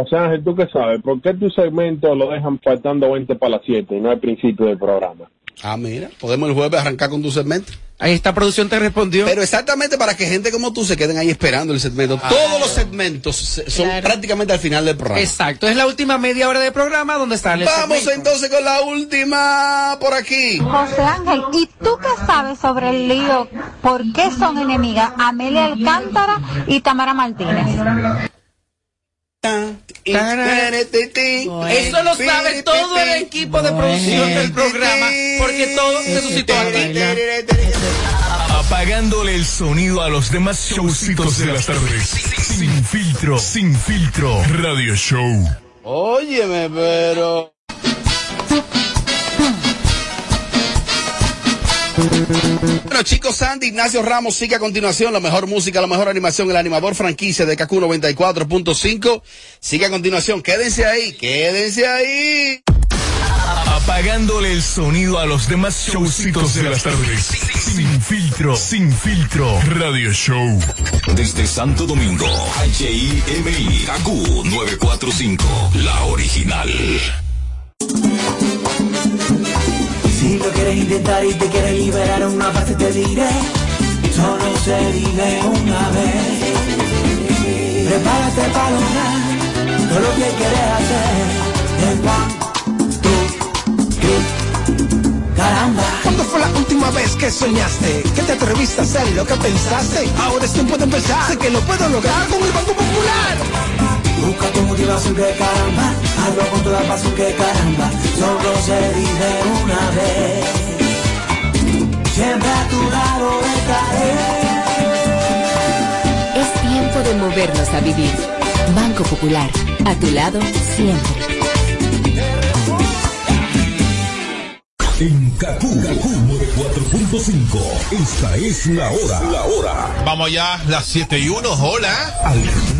Sea, Ángel, ¿tú qué sabes? ¿Por qué tu segmento lo dejan faltando 20 para las 7 y no al principio del programa? Ah, mira, podemos el jueves arrancar con tu segmento. Ahí esta producción te respondió. Pero exactamente para que gente como tú se queden ahí esperando el segmento. Todos los segmentos se- son Claro. prácticamente al final del programa. Exacto, es la última media hora de programa donde sale el Vamos segmento. entonces con la última por aquí. José Ángel, ¿y tú qué sabes sobre el lío? ¿Por qué son enemigas Amelia Alcántara y Tamara Martínez? Eso lo sabe todo el equipo de producción del programa, porque todo se suscitó aquí. Apagándole el sonido a los demás showcitos de las tardes. Sin filtro, sin filtro. Radio Show. Óyeme, pero. Bueno, chicos, Sandy Ignacio Ramos sigue a continuación la mejor música, la mejor animación, el animador franquicia de KQ 94.5. Sigue a continuación, quédense ahí, quédense ahí. Apagándole el sonido a los demás showcitos de las tardes. Sin filtro, sin filtro. Radio Show. Desde Santo Domingo, HIMI, KQ 945, la original. Quieres intentar y te quieres liberar una parte te diré, solo se vive una vez. Prepárate para lograr todo lo que quieres hacer. En one, two, three, caramba. ¿Cuándo fue la última vez que soñaste? Que te atreviste a hacer lo que pensaste. Ahora es tiempo de empezar. Sé que lo puedo lograr con el Banco Popular. Busca tu motivación que caramba, hazlo con toda pasión que caramba, solo se vive una vez. Siempre a tu lado estaré. Es tiempo de movernos a vivir. Banco Popular, a tu lado siempre. En Kaku, 4.5. Esta es la hora. La hora. Vamos ya, las 7 y 1, hola.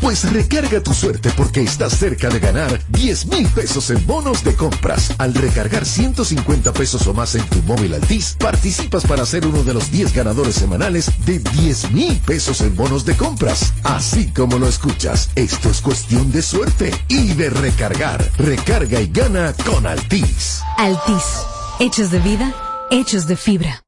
Pues recarga tu suerte porque estás cerca de ganar 10 mil pesos en bonos de compras. Al recargar 150 pesos o más en tu móvil Altis, participas para ser uno de los 10 ganadores semanales de 10 mil pesos en bonos de compras. Así como lo escuchas, esto es cuestión de suerte y de recargar. Recarga y gana con Altis. Altis, hechos de vida, hechos de fibra.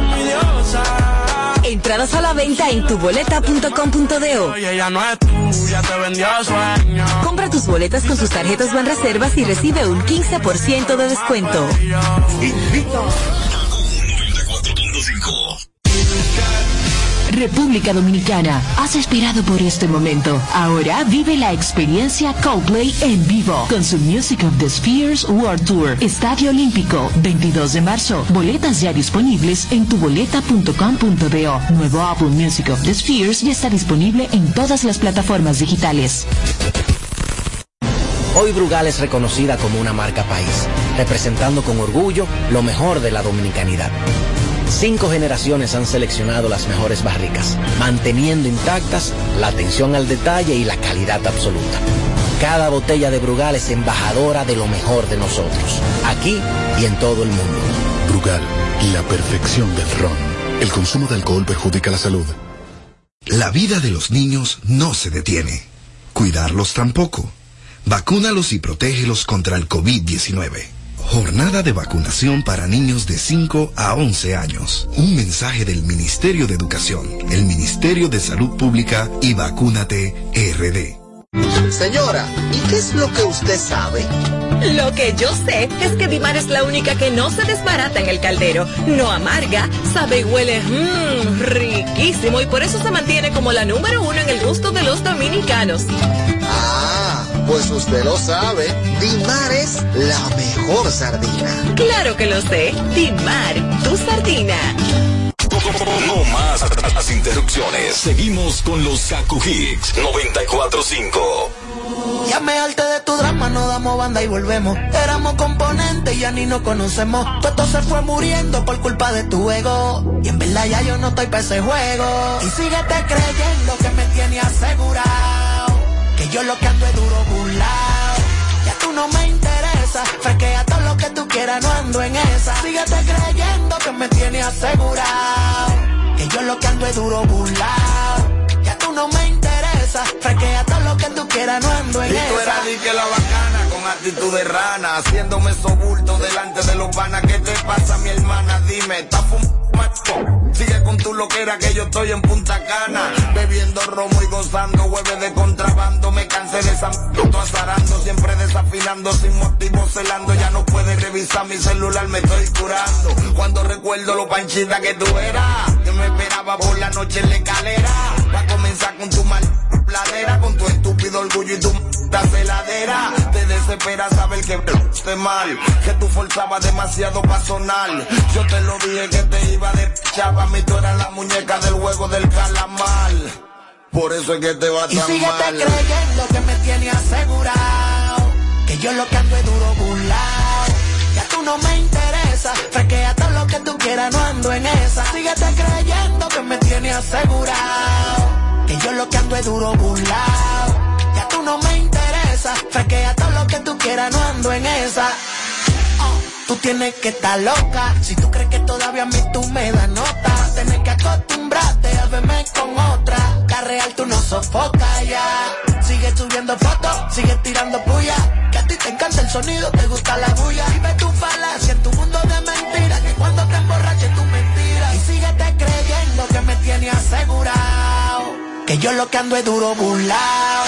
Entradas a la venta en tuboleta.com.do. Oye, ella no es tuya, te vendió sueño. Compra tus boletas con sus tarjetas Banreservas y recibe un 15% de descuento. República Dominicana, has esperado por este momento. Ahora vive la experiencia Coldplay en vivo con su Music of the Spheres World Tour. Estadio Olímpico, 22 de marzo. Boletas ya disponibles en tuboleta.com.do. Nuevo álbum Music of the Spheres ya está disponible en todas las plataformas digitales. Hoy Brugal es reconocida como una marca país, representando con orgullo lo mejor de la dominicanidad. Cinco generaciones han seleccionado las mejores barricas, manteniendo intactas la atención al detalle y la calidad absoluta. Cada botella de Brugal es embajadora de lo mejor de nosotros, aquí y en todo el mundo. Brugal, la perfección del ron. El consumo de alcohol perjudica la salud. La vida de los niños no se detiene. Cuidarlos tampoco. Vacúnalos y protégelos contra el COVID-19. Jornada de vacunación para niños de 5 a 11 años. Un mensaje del Ministerio de Educación, el Ministerio de Salud Pública y Vacúnate RD. Señora, ¿y qué es lo que usted sabe? Lo que yo sé es que Dimar es la única que no se desbarata en el caldero, no amarga, sabe y huele mmm, riquísimo y por eso se mantiene como la número uno en el gusto de los dominicanos. Ah, pues usted lo sabe. Dimar es la mejor sardina. Claro que lo sé. Dimar, tu sardina. No más las interrupciones. Seguimos con los Kaku Hicks 945. Ya me harté de tu drama, no damos banda y volvemos. Éramos componentes y ya ni nos conocemos. Todo esto se fue muriendo por culpa de tu ego. Y en verdad ya yo no estoy para ese juego. Y síguete creyendo que me tiene asegurado. Que yo lo que ando es duro burlao. Ya tú no me interesa. Fresquea todo lo que tú quieras, no ando en esa. Síguete creyendo que me tiene asegurado. Que yo lo que ando es duro burlao. Ya tú no me interesa. Fresquea todo lo que tú quieras, no ando en Y tú esa. eras ni que la bacana con actitud de rana, haciéndome sobulto delante de los panas. ¿Qué te pasa, mi hermana? Dime, ¿estás fumando? Sigue con tu loquera que yo estoy en Punta Cana, bebiendo romo y gozando hueve de contrabando. Me cansé de esa azarando, siempre desafinando, sin motivo celando. Ya no puedes revisar mi celular, me estoy curando. Cuando recuerdo lo panchita que tú eras, que me esperaba por la noche en la escalera. Va a comenzar con tu mal pladera, con tu estúpido orgullo y tu celadera. Te desespera saber que esté mal, que tú forzabas demasiado para sonar. Yo te lo dije que te iba de chava, mi tú eras la muñeca del juego del calamar. Por eso es que te va Y tan síguete mal. creyendo que me tiene asegurado. Que yo lo que ando es duro burlao. Ya tú no me interesa. Fresquea todo lo que tú quieras, no ando en esa. Síguete creyendo que me tiene asegurado. Yo lo que ando es duro burlao. Ya tú no me interesa. Fresquea todo lo que tú quieras, no ando en esa. Oh, Tú tienes que estar loca. Si tú crees que todavía a mí tú me das nota, tienes que acostumbrarte a verme con otra. La tú no sofocas ya. Sigue subiendo fotos, sigue tirando puya. Que a ti te encanta el sonido, te gusta la bulla. Vive tu falacia en tu mundo de mentiras. Que cuando te emborraches tu mentira. Y síguete creyendo que me tiene asegurado. Que yo lo que ando es duro burlao.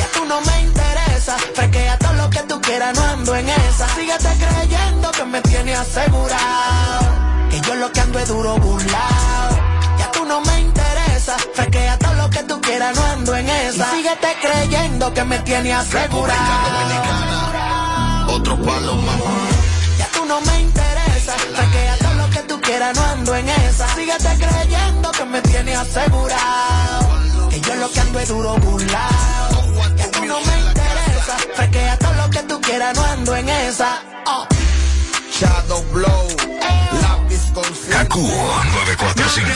Ya tú no me interesa. Fresquea todo lo que tú quieras, no ando en esa. Síguete creyendo que me tiene asegurado. Que yo lo que ando es duro burlao. Ya tú no me interesa. Fresquea todo lo que tú quieras, no ando en esa. Y síguete creyendo que me tiene asegurado. Otro palo más. Ya tú no me interesa. Fresquea todo lo que tú quieras, no ando en esa. Síguete creyendo que me tiene asegurado. Que yo lo que ando es duro burlao. Ya tú no me interesa. Fresquea todo lo que tú quieras, no ando en esa. Oh. Shadow Blow, lápiz con Kaku 945.